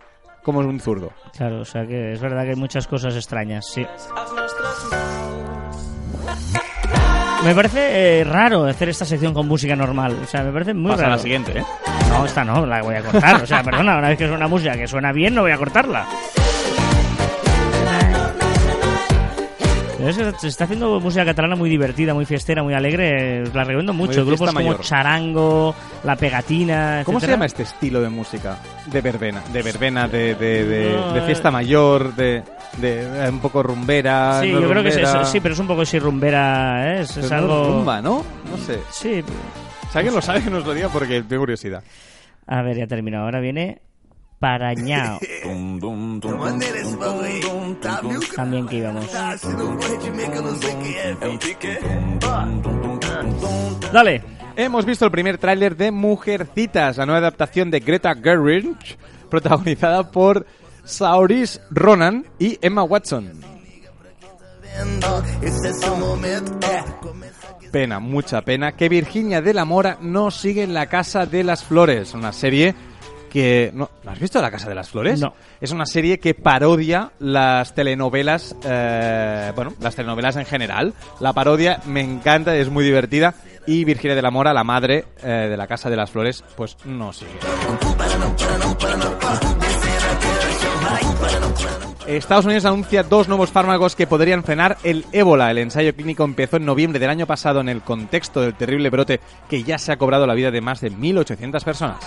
como un zurdo. Claro, o sea que es verdad que hay muchas cosas extrañas, sí. Me parece eh, raro hacer esta sección con música normal. O sea, me parece muy Pasa raro. la siguiente, ¿eh? No, esta no, la voy a cortar. O sea, <laughs> perdona, una vez que suena música que suena bien, no voy a cortarla. Se está haciendo música catalana muy divertida, muy fiestera, muy alegre. La recomiendo mucho. Grupos como. Charango, La Pegatina. ¿Cómo se llama este estilo de música? De verbena, de verbena, de, de, de- No, de eh. fiesta mayor, de, de eh, un poco rumbera. Sí, no yo creo que es, es- sí, pero es un poco así rumbera, ¿eh? Es, es algo... rumba, ¿no? No sé. Sí. Si alguien lo sabe, que nos lo diga porque tengo curiosidad. A ver, ya terminado. Ahora viene Parañao. También que íbamos. Dale. Hemos visto el primer tráiler de Mujercitas, la nueva adaptación de Greta Gerwig, protagonizada por Saoirse Ronan y Emma Watson. Pena, mucha pena, que Virginia de la Mora no sigue en la Casa de las Flores, una serie que... ¿no, ¿no has visto La Casa de las Flores? No. Es una serie que parodia las telenovelas, eh, bueno, las telenovelas en general. La parodia me encanta, es muy divertida. Y Virginia de la Mora, la madre eh, de la Casa de las Flores, pues no sigue. Estados Unidos anuncia dos nuevos fármacos que podrían frenar el ébola. El ensayo clínico empezó en noviembre del año pasado en el contexto del terrible brote que ya se ha cobrado la vida de más de 1.800 personas.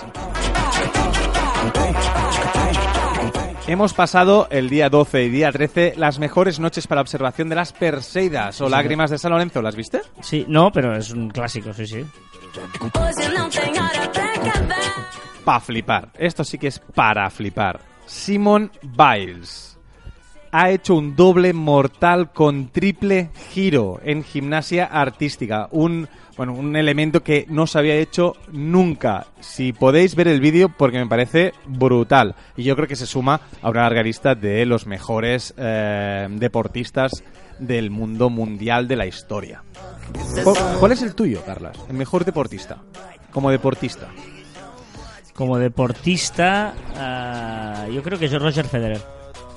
Hemos pasado el día 12 y día 13 las mejores noches para observación de las Perseidas o lágrimas de San Lorenzo. ¿Las viste? Sí, no, pero es un clásico, sí, sí. Pa' flipar. Esto sí que es para flipar. Simon Biles. ha hecho un doble mortal con triple giro en gimnasia artística. Un, bueno, un elemento que no se había hecho nunca. Si podéis ver el vídeo, porque me parece brutal. Y yo creo que se suma a una larga lista de los mejores eh, deportistas del mundo mundial de la historia. ¿Cu- ¿Cuál es el tuyo, Carlas? El mejor deportista. Como deportista. Como deportista, ah, yo creo que es Roger Federer.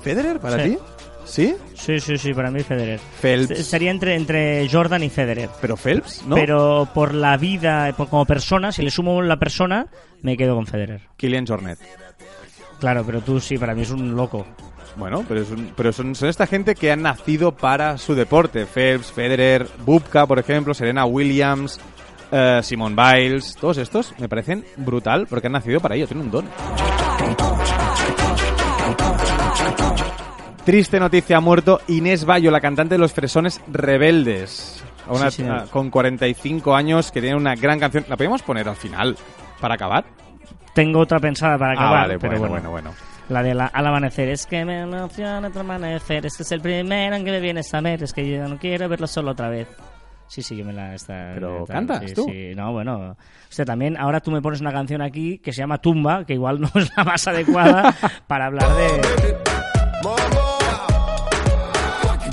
¿Federer para Sí. ti? ¿Sí? Sí, sí, sí, para mí Federer. Phelps. Sería entre, entre Jordan y Federer. ¿Pero Phelps? ¿No? Pero por la vida, por- como persona, si le sumo la persona, me quedo con Federer. Kylian Jornet. Claro, pero tú sí, para mí es un loco. Bueno, pero, es un- pero son, son esta gente que han nacido para su deporte. Phelps, Federer, Bubka, por ejemplo, Serena Williams, eh, Simone Biles. Todos estos me parecen brutal porque han nacido para ello. Tienen un don. Triste noticia, ha muerto Inés Bayo, la cantante de Los Fresones Rebeldes. Una, Sí, señor. a- con 45 años, que tiene una gran canción. ¿La podemos poner al final para acabar? Tengo otra pensada para acabar, ah, vale, pero bueno, bueno, bueno, bueno. La de la, al amanecer. Es que me emociona tu amanecer. Este es el primero en que me vienes a ver. Es que yo no quiero verlo solo otra vez. Sí, sí, yo me la... Esta, Pero tal, cantas sí, tú. Sí, no, bueno. Usted también, ahora tú me pones una canción aquí que se llama Tumba, que igual <laughs> no es la más adecuada para hablar de...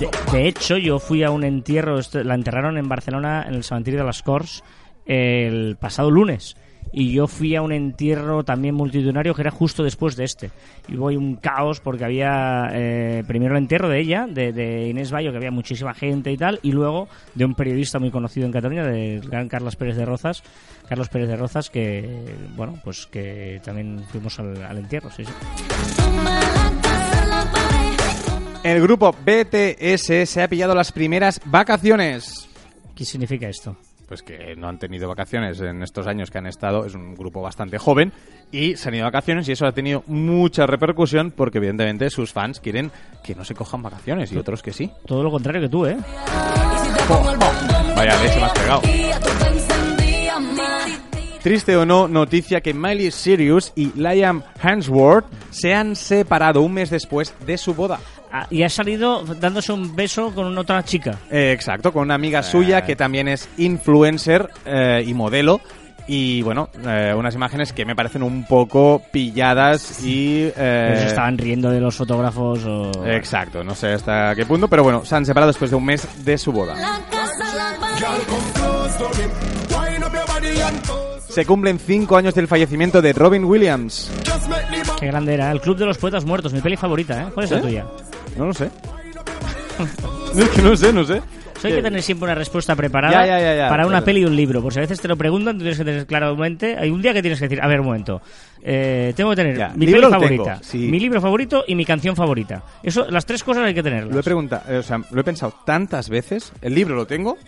De, de hecho, yo fui a un entierro, la enterraron en Barcelona, en el cementerio de las Corts, el pasado lunes. Y yo fui a un entierro también multitudinario que era justo después de este. Y ahí un caos porque había eh, primero el entierro de ella, de, de Inés Bayo, que había muchísima gente y tal, y luego de un periodista muy conocido en Cataluña, del gran Carlos Pérez de Rozas, Carlos Pérez de Rozas, que, bueno, pues que también fuimos al, al entierro, sí, sí. El grupo BTS se ha pillado las primeras vacaciones. ¿Qué significa esto? Pues que no han tenido vacaciones en estos años que han estado, es un grupo bastante joven y se han ido de vacaciones y eso ha tenido mucha repercusión porque evidentemente sus fans quieren que no se cojan vacaciones y otros que sí. Todo lo contrario que tú, ¿eh? Vaya leche más pegado. Triste o no, noticia que Miley Cyrus y Liam Hemsworth se han separado un mes después de su boda. Ah, y ha salido dándose un beso con otra chica. Eh, exacto, con una amiga suya que también es influencer eh, y modelo. Y bueno, eh, unas imágenes que me parecen un poco pilladas y... eh, se estaban riendo de los fotógrafos o... Exacto, no sé hasta qué punto, pero bueno, se han separado después de un mes de su boda. Se cumplen cinco años del fallecimiento de Robin Williams. Qué grande era. El Club de los Poetas Muertos, mi peli favorita, ¿eh? ¿Cuál es la tuya? No lo sé. <laughs> es que no sé, no sé. Eso hay que tener siempre una respuesta preparada Ya, ya, ya, ya, para una peli y un libro. Por si a veces te lo preguntan, tú tienes que tener claramente. Hay un día que tienes que decir, a ver, un momento. eh, tengo que tener mi peli favorita, sí. mi libro favorito y mi canción favorita. Eso, las tres cosas hay que tenerlas. Lo he preguntado, eh, o sea, lo he pensado tantas veces. El libro lo tengo,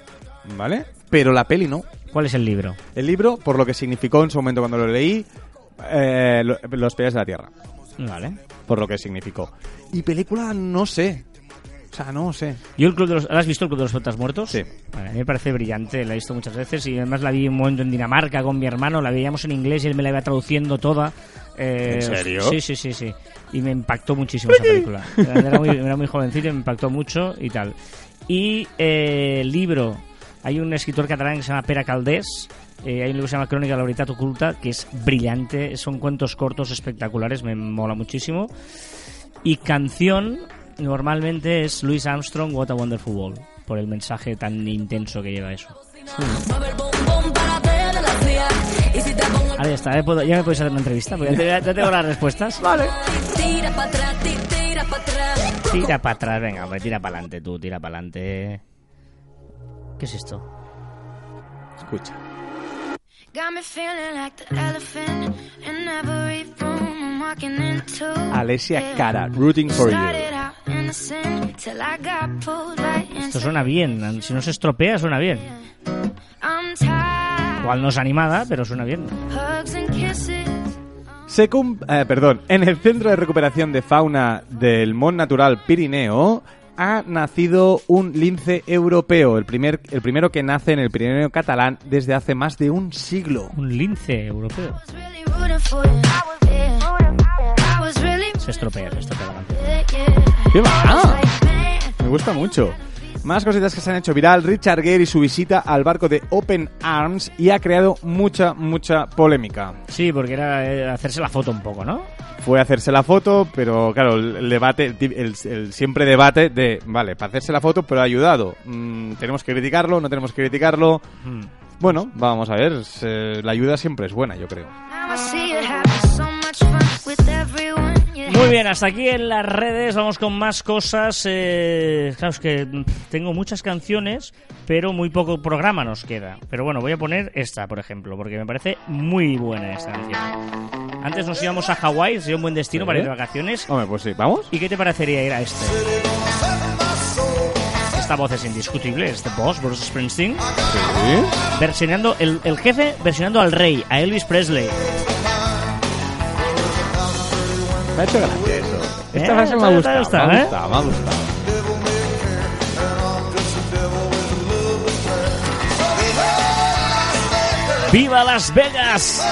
¿vale? Pero la peli no. ¿Cuál es el libro? El libro, por lo que significó en su momento cuando lo leí, eh, lo- Los pies de la tierra. Vale. Por lo que significó. Y película, no sé. O sea, no sé. Yo el Club de los... ¿Has visto el Club de los Poetas Muertos? Sí. Vale, a mí me parece brillante, la he visto muchas veces y además la vi un momento en Dinamarca con mi hermano, la veíamos en inglés y él me la iba traduciendo toda. Eh, ¿En serio? Sí, sí, sí, sí. Y me impactó muchísimo esa película. <laughs> Era muy, era muy jovencito y me impactó mucho y tal. Y eh, el libro, hay un escritor catalán que se llama Pere Caldés, eh, hay un libro que se llama Crónica de la Veritat Oculta, que es brillante, son cuentos cortos espectaculares, me mola muchísimo. Y canción, normalmente es Louis Armstrong, What a Wonderful World, por el mensaje tan intenso que lleva eso. Ahí está, ya, puedo- ya me podéis hacer una entrevista, porque ya, te- ya tengo las respuestas. Vale. Tira para atrás, ti- tira para atrás. Tira para atrás, venga, hombre, tira para adelante tú, tira para adelante. ¿Qué es esto? Escucha. Got me feeling like the elephant in every room I'm walking into. Alesia Cara, Rooting for You. Esto suena bien, si no se estropea suena bien. Igual no es animada, pero suena bien. Se cum- eh, perdón, en el Centro de Recuperación de Fauna del Mon Natural Pirineo ha nacido un lince europeo, el, primer, el primero que nace en el Pirineo catalán desde hace más de un siglo. Un lince europeo. Se estropea, se estropea la canción. ¡Qué va! Me gusta mucho. Más cositas que se han hecho viral. Richard Gere y su visita al barco de Open Arms y ha creado mucha, mucha polémica. Sí, porque era eh, hacerse la foto un poco, ¿no? Fue hacerse la foto, pero claro, el, debate, el, el- siempre debate de, vale, para hacerse la foto, pero ha ayudado. Mm, ¿Tenemos que criticarlo? ¿No tenemos que criticarlo? Hmm. Bueno, vamos a ver. la ayuda siempre es buena, yo creo. Muy bien, hasta aquí en las redes, vamos con más cosas. Eh, claro, es que tengo muchas canciones, pero muy poco programa nos queda. Pero bueno, voy a poner esta, por ejemplo, porque me parece muy buena esta canción. Antes nos íbamos a Hawái, sería un buen destino Sí. para ir de vacaciones. Hombre, pues sí, ¿vamos? ¿Y qué te parecería ir a este? Esta voz es indiscutible, es The Boss, Bruce Springsteen. Sí. Versionando, el, el jefe versionando al rey, a Elvis Presley. Me ha hecho gracia eso. Eh, Esta frase me ha ha gustado, gustado, me ha ¿eh? gustado, me ha gustado. ¡Viva Las Vegas!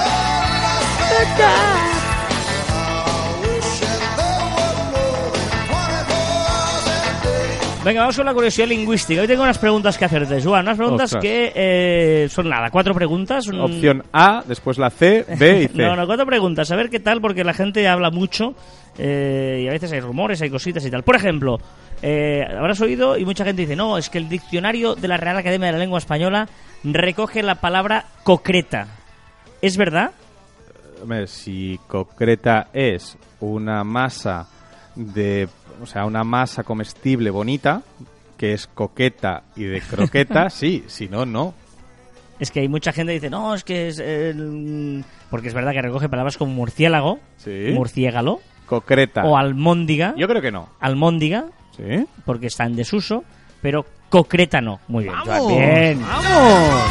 Venga, vamos con la curiosidad lingüística. Hoy tengo unas preguntas que hacerte, Joan. Unas preguntas Ostras. que eh, son nada, cuatro preguntas. un- Opción A, después la C, B y C. <laughs> No, no, cuatro preguntas. A ver qué tal, porque la gente habla mucho eh, y a veces hay rumores, hay cositas y tal. Por ejemplo, eh, habrás oído y mucha gente dice, no, es que el diccionario de la Real Academia de la Lengua Española recoge la palabra concreta. ¿Es verdad? Si concreta es una masa de, o sea, una masa comestible bonita, que es coqueta y de croqueta, <laughs> sí, si no, no. Es que hay mucha gente que dice, no, es que es... el-". Porque es verdad que recoge palabras como murciélago, Sí. murciégalo Concreta. o almóndiga. Yo creo que no. Almóndiga, ¿Sí? porque está en desuso, pero concreta no. Muy bien, ¡Vamos! bien. ¡Vamos!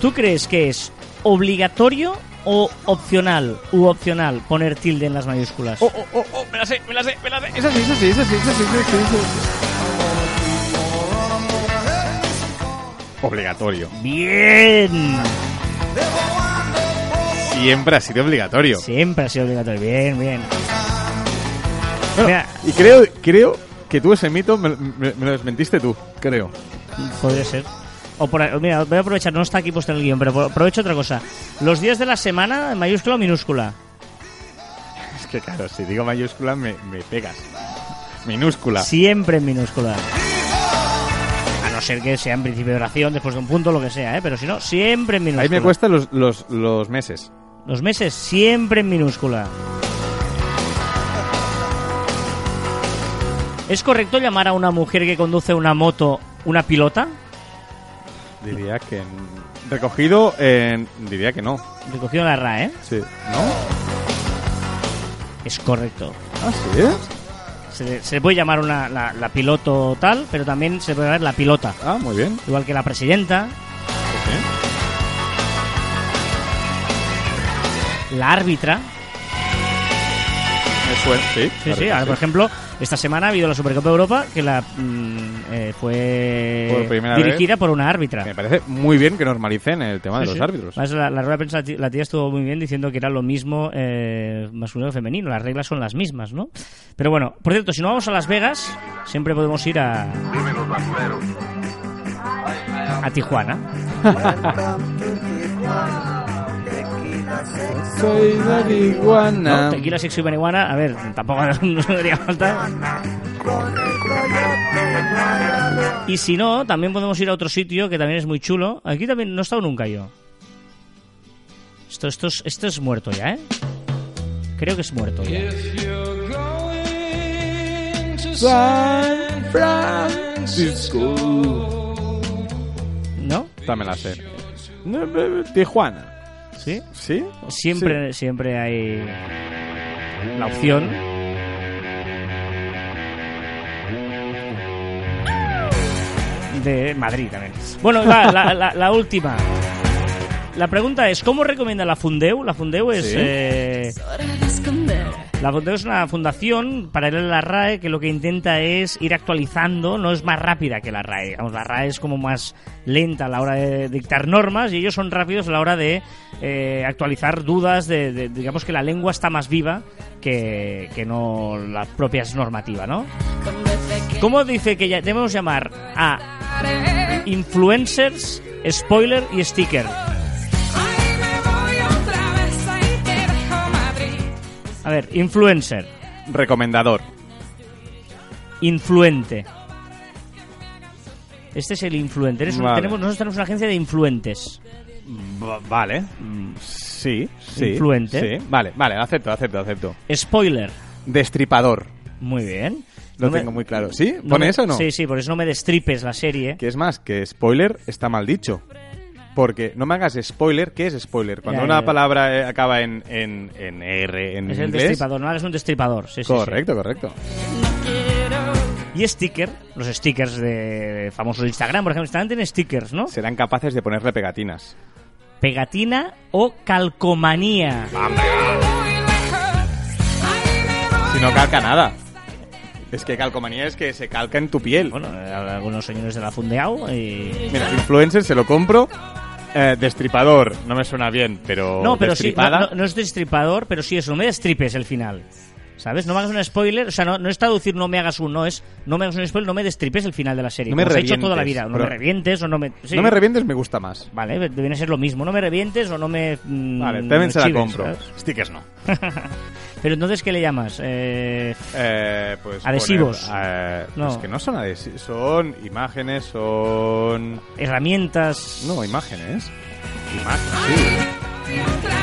¿Tú crees que es obligatorio o opcional u opcional poner tilde en las mayúsculas? Oh, oh, oh, oh, me la sé, me la sé, me la sé. Esa sí, esa sí, esa sí, esa sí, esa sí, esa sí. Obligatorio. Bien. Siempre ha sido obligatorio. Siempre ha sido obligatorio. Bien, bien. Bueno, Mira, y creo, creo que tú ese mito me, me- me lo desmentiste tú, creo. podría ser. O por, mira, voy a aprovechar, no está aquí puesto en el guion, pero aprovecho otra cosa. Los días de la semana, mayúscula o minúscula. <laughs> Es que claro, si digo mayúscula me, me pegas. Minúscula. Siempre en minúscula. A no ser que sea en principio de oración, después de un punto, lo que sea, ¿eh? Pero si no, siempre en minúscula. Ahí me cuestan los, los, los meses. Los meses, siempre en minúscula. ¿Es correcto llamar a una mujer que conduce una moto una pilota? Diría que en- recogido en... Diría que no. Recogido en la RAE, ¿eh? Sí. ¿No? Es correcto. Ah, sí. Se, le- se le puede llamar una, la, la piloto tal, pero también se puede llamar la pilota. Ah, muy bien. Igual que la presidenta, la árbitra. Me suena. Sí, Sí, claro sí. que Ahora, por ejemplo, esta semana ha habido la Supercopa de Europa que la mm, eh, fue Por dirigida por una árbitra. Me parece muy bien que normalicen el tema de los sí. árbitros. Además, la, la rueda de prensa, la tía estuvo muy bien diciendo que era lo mismo eh, masculino que femenino. Las reglas son las mismas, ¿no? Pero bueno, por cierto, si no vamos a Las Vegas, siempre podemos ir a. a Tijuana. <laughs> Soy marihuana. No, tequila, sexo y marihuana, a ver, tampoco <laughs> nos haría falta. Y si no, también podemos ir a otro sitio que también es muy chulo. Aquí también no he estado nunca yo. Esto, esto, es, esto es muerto ya, ¿eh? Creo que es muerto ya. If you're going to San Francisco. ¿No? Dame la sé. No, Tijuana. ¿Sí? ¿Sí? Siempre, siempre hay la opción. De Madrid también. Bueno, va, la, la- la última. La pregunta es, ¿cómo recomienda la Fundeu? La Fundeu es... Sí. eh, la Fundeu es una fundación paralela a la RAE que lo que intenta es ir actualizando, no es más rápida que la RAE. Digamos, la RAE es como más lenta a la hora de dictar normas y ellos son rápidos a la hora de eh, actualizar dudas, de, de- digamos que la lengua está más viva que, que no las propias normativas, ¿no? ¿Cómo dice que ya debemos llamar a influencers, spoiler y sticker? A ver, influencer, Recomendador. influente. Este es el influente. Eres un- Vale. tenemos, nosotros tenemos una agencia de influentes. Va- vale. Mm, Sí, sí. Influente. Sí. Vale, vale, acepto, acepto, acepto. Spoiler. Destripador. Muy bien. Lo me- tengo muy claro. ¿Sí? no ¿Pone me- eso o no? Sí, sí, por eso no me destripes la serie. Que es más, que spoiler está mal dicho. Porque no me hagas spoiler, ¿qué es spoiler? Cuando Ya, una ya. palabra eh, acaba en, en, en R en Es el inglés. destripador, no hagas un destripador. Sí, sí, sí. correcto, correcto. Y sticker, los stickers de famosos Instagram, por ejemplo, Instagram tiene stickers, ¿no? Serán capaces de ponerle pegatinas. Pegatina o calcomanía. Si no calca nada. Es que calcomanía es que se calca en tu piel. Bueno, eh, algunos señores de la Fundeau y... Mira, influencer se lo compro. Eh, destripador, no me suena bien, pero. No, pero sí, no, no- no es destripador, pero sí eso, no me destripes el final. ¿Sabes? No me hagas un spoiler, o sea, no, no es traducir no me hagas un, no es no me hagas un spoiler, no me destripes el final de la serie. No me como has hecho toda la revientes, vida. No me revientes o no me... sí. No me revientes, me gusta más. Vale, viene a ser lo mismo. No me revientes o no me... mm, Vale, también se la compro. ¿sabes? Stickers no. <laughs> Pero entonces, ¿qué le llamas? Eh, Eh, pues Adhesivos. poner, eh, No. Es que no son adhesivos, son imágenes, son. herramientas... No, imágenes. Imágenes, sí.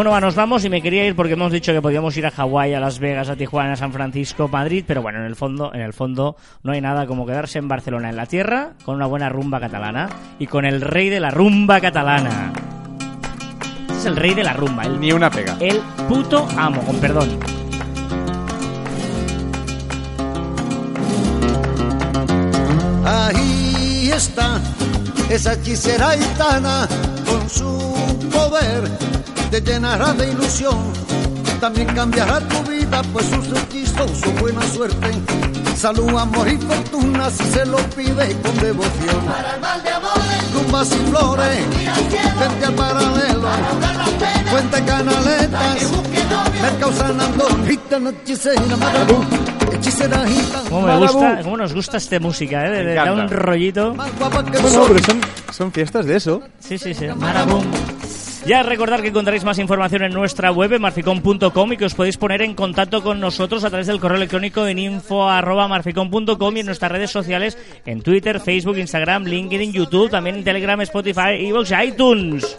Bueno, va, nos vamos y me quería ir porque hemos dicho que podíamos ir a Hawái, a Las Vegas, a Tijuana, a San Francisco, Madrid, pero bueno, en el fondo, en el fondo no hay nada como quedarse en Barcelona, en la tierra, con una buena rumba catalana y con el rey de la rumba catalana. Este es el rey de la rumba, el, Ni una pega. el puto amo, con perdón. Ahí está esa hechicera gitana con su poder te llenará de ilusión. También cambiará tu vida, pues sus hechizos su buena suerte. Salud, amor y fortuna si se lo pide con devoción. Para el mal de amores, rumbas y flores, frente al paralelo. Fuente canaletas, mercado San Andón, hechicera, marabú, hechicera gitana. Cómo me Marabú. gusta, cómo nos gusta esta música, ¿eh? De- de- da un rollito. Bueno, pero son, son fiestas de eso. Sí, sí, sí. Marabum. Ya recordar que encontraréis más información en nuestra web, en marficom.com, y que os podéis poner en contacto con nosotros a través del correo electrónico en info.marficom.com y en nuestras redes sociales en Twitter, Facebook, Instagram, LinkedIn, YouTube, también en Telegram, Spotify, Evox y iTunes.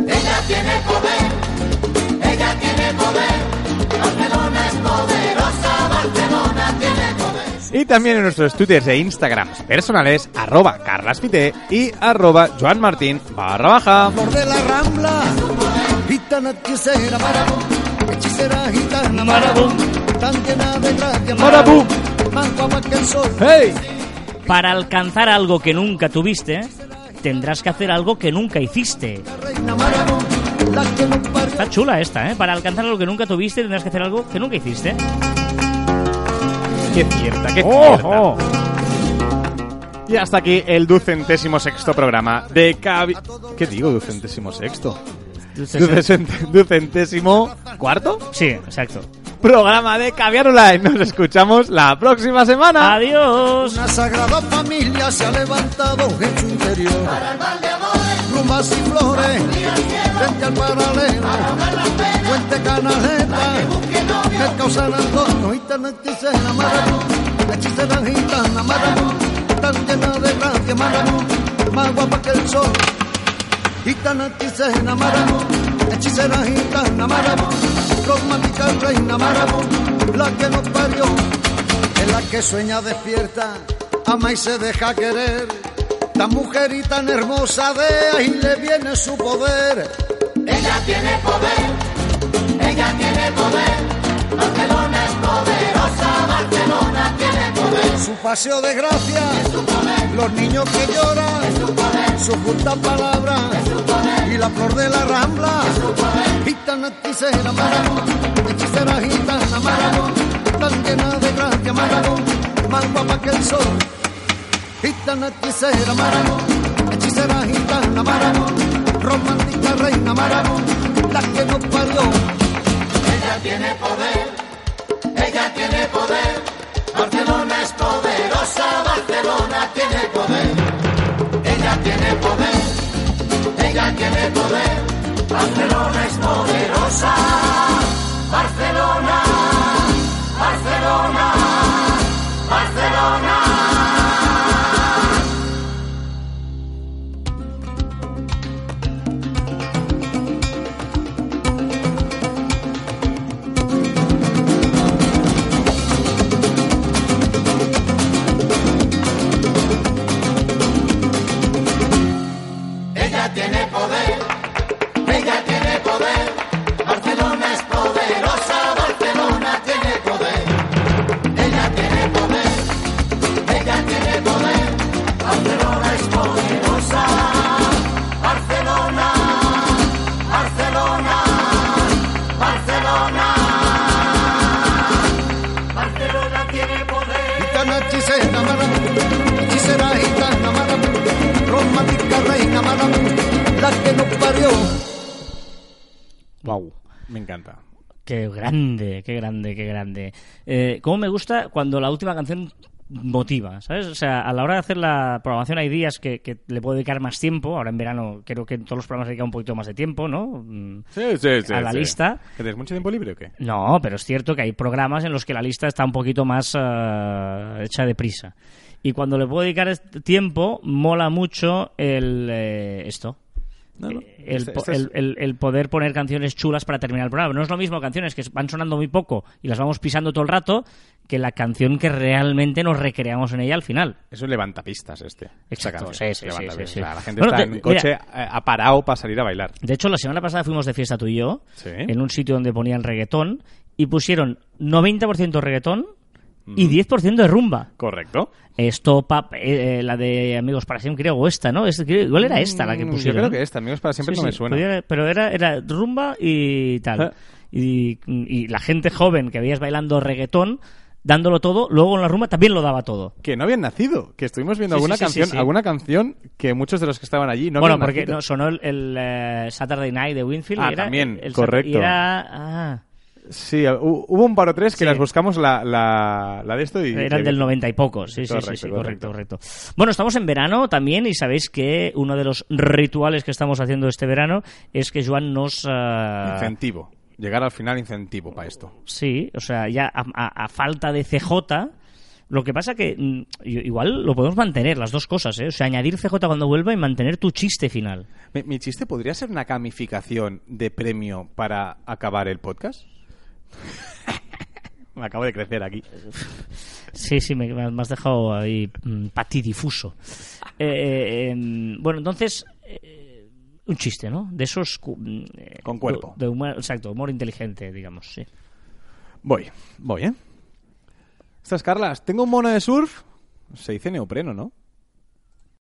Y también en nuestros twitters e instagrams personales, arroba carlaspite y arroba joanmartin barra baja. Flor de la rambla, gitana hechicera, marabú, hechicera gitana, Marabum. tan llena de gracia, Marabú. más guapa que el sol. ¡Hey! Para alcanzar algo que nunca tuviste, tendrás que hacer algo que nunca hiciste. Está chula esta, ¿eh? Para alcanzar algo que nunca tuviste, tendrás que hacer algo que nunca hiciste. ¡Qué cierta, qué ¡Oh, cierta! oh! Y hasta aquí el ducentésimo sexto programa de Cavi... ¿Qué digo, ducentésimo sexto? Ducent- Ducentésimo cuarto Sí, exacto. programa de Caviar Online. Nos escuchamos la próxima semana. Adiós. Una sagrada familia se ha levantado en su interior. Rumbas y flores, frente al paralelo. Fuente canaleta, mercado San Antonio, gitana hechicera, marabú. Hechicera gitana, marabú. Tan llena de gracia. Más guapa que el sol. Gitana hechicera, marabú. Hechicera gitana, marabú. Romántica reina, marabú. La que nos parió. Es la que sueña despierta, ama y se deja querer. Tan mujer y tan hermosa de ahí le viene su poder. Ella tiene poder, ella tiene poder. Barcelona es poderosa, Barcelona tiene poder. Su paseo de gracia, los niños que lloran, su justa palabra y la flor de la rambla. Gitana hechicera, marabú, hechicera gitana, marabú, tan llena de gracia, marabú, más guapa que el sol. Gitana hechicera, marabú, hechicera gitana, marabú, romántica reina, marabú, la que nos parió. Ella tiene poder, ella tiene poder. Barcelona es poderosa, Barcelona tiene poder. Ella tiene poder, ella tiene poder. Barcelona es poderosa. Barcelona, Barcelona, Barcelona. Nos parió. Wow. Me encanta. Qué grande, qué grande, qué grande. Eh, ¿Cómo me gusta cuando la última canción motiva, ¿sabes? O sea, a la hora de hacer la programación hay días que, que le puedo dedicar más tiempo. Ahora en verano creo que en todos los programas dedica un poquito más de tiempo, ¿no? Mm, Sí, sí, sí. A la sí. lista. ¿Que ¿Tienes mucho tiempo libre o qué? No, pero es cierto que hay programas en los que la lista está un poquito más eh, hecha de prisa. Y cuando le puedo dedicar tiempo, mola mucho el eh, esto. No, no. El, Este- po- este es- el- el- el poder poner canciones chulas para terminar el programa. No es lo mismo canciones que van sonando muy poco y las vamos pisando todo el rato que la canción que realmente nos recreamos en ella al final. Es un levantapistas este. Exacto, sí, sí, Levantapistas. sí, la gente Bueno, está te- en un coche, mira. eh, ha parado para salir a bailar. De hecho, la semana pasada fuimos de fiesta tú y yo Sí. en un sitio donde ponían reggaetón y pusieron 90% reggaetón y 10% de rumba. Correcto. Esto, pap, eh, eh, la de Amigos para Siempre, creo, o esta, ¿no? Es, creo- igual era esta la que Mm, pusieron. Yo creo que esta, amigos para siempre, Sí, no me suena. podía- pero era, era rumba y tal. Ah. Y, y la gente joven que veías bailando reggaetón, dándolo todo, luego en la rumba también lo daba todo. Que no habían nacido. Que estuvimos viendo Sí, alguna canción alguna canción que muchos de los que estaban allí no bueno, habían porque nacido. no, sonó el, el, eh, Saturday Night de Winfield. Ah, y era también, el- el correcto. Y era, ah, Sí, hu- hubo un par o tres que Sí. las buscamos la, la, la de esto y... Eran del 90 y pocos, sí, sí, Correcto, sí, sí, correcto. correcto, correcto. Bueno, estamos en verano también y sabéis que uno de los rituales que estamos haciendo este verano es que Joan nos... ah, Incentivo. Llegar al final incentivo para esto. sí, o sea, ya a, a- a falta de CJ... Lo que pasa que mm, igual lo podemos mantener, las dos cosas, ¿eh? O sea, añadir CJ cuando vuelva y mantener tu chiste final. Mi, mi chiste podría ser una gamificación de premio para acabar el podcast. <laughs> Me acabo de crecer aquí. Sí, sí, me, me has dejado ahí mm, patidifuso. Eh, eh, em, bueno, entonces, eh, un chiste, ¿no? De esos... mm, eh, Con cuerpo. De humor, exacto, humor inteligente, digamos, sí. Voy, voy, ¿eh? Estas Carlas, tengo un mono de surf. Se dice neopreno, ¿no?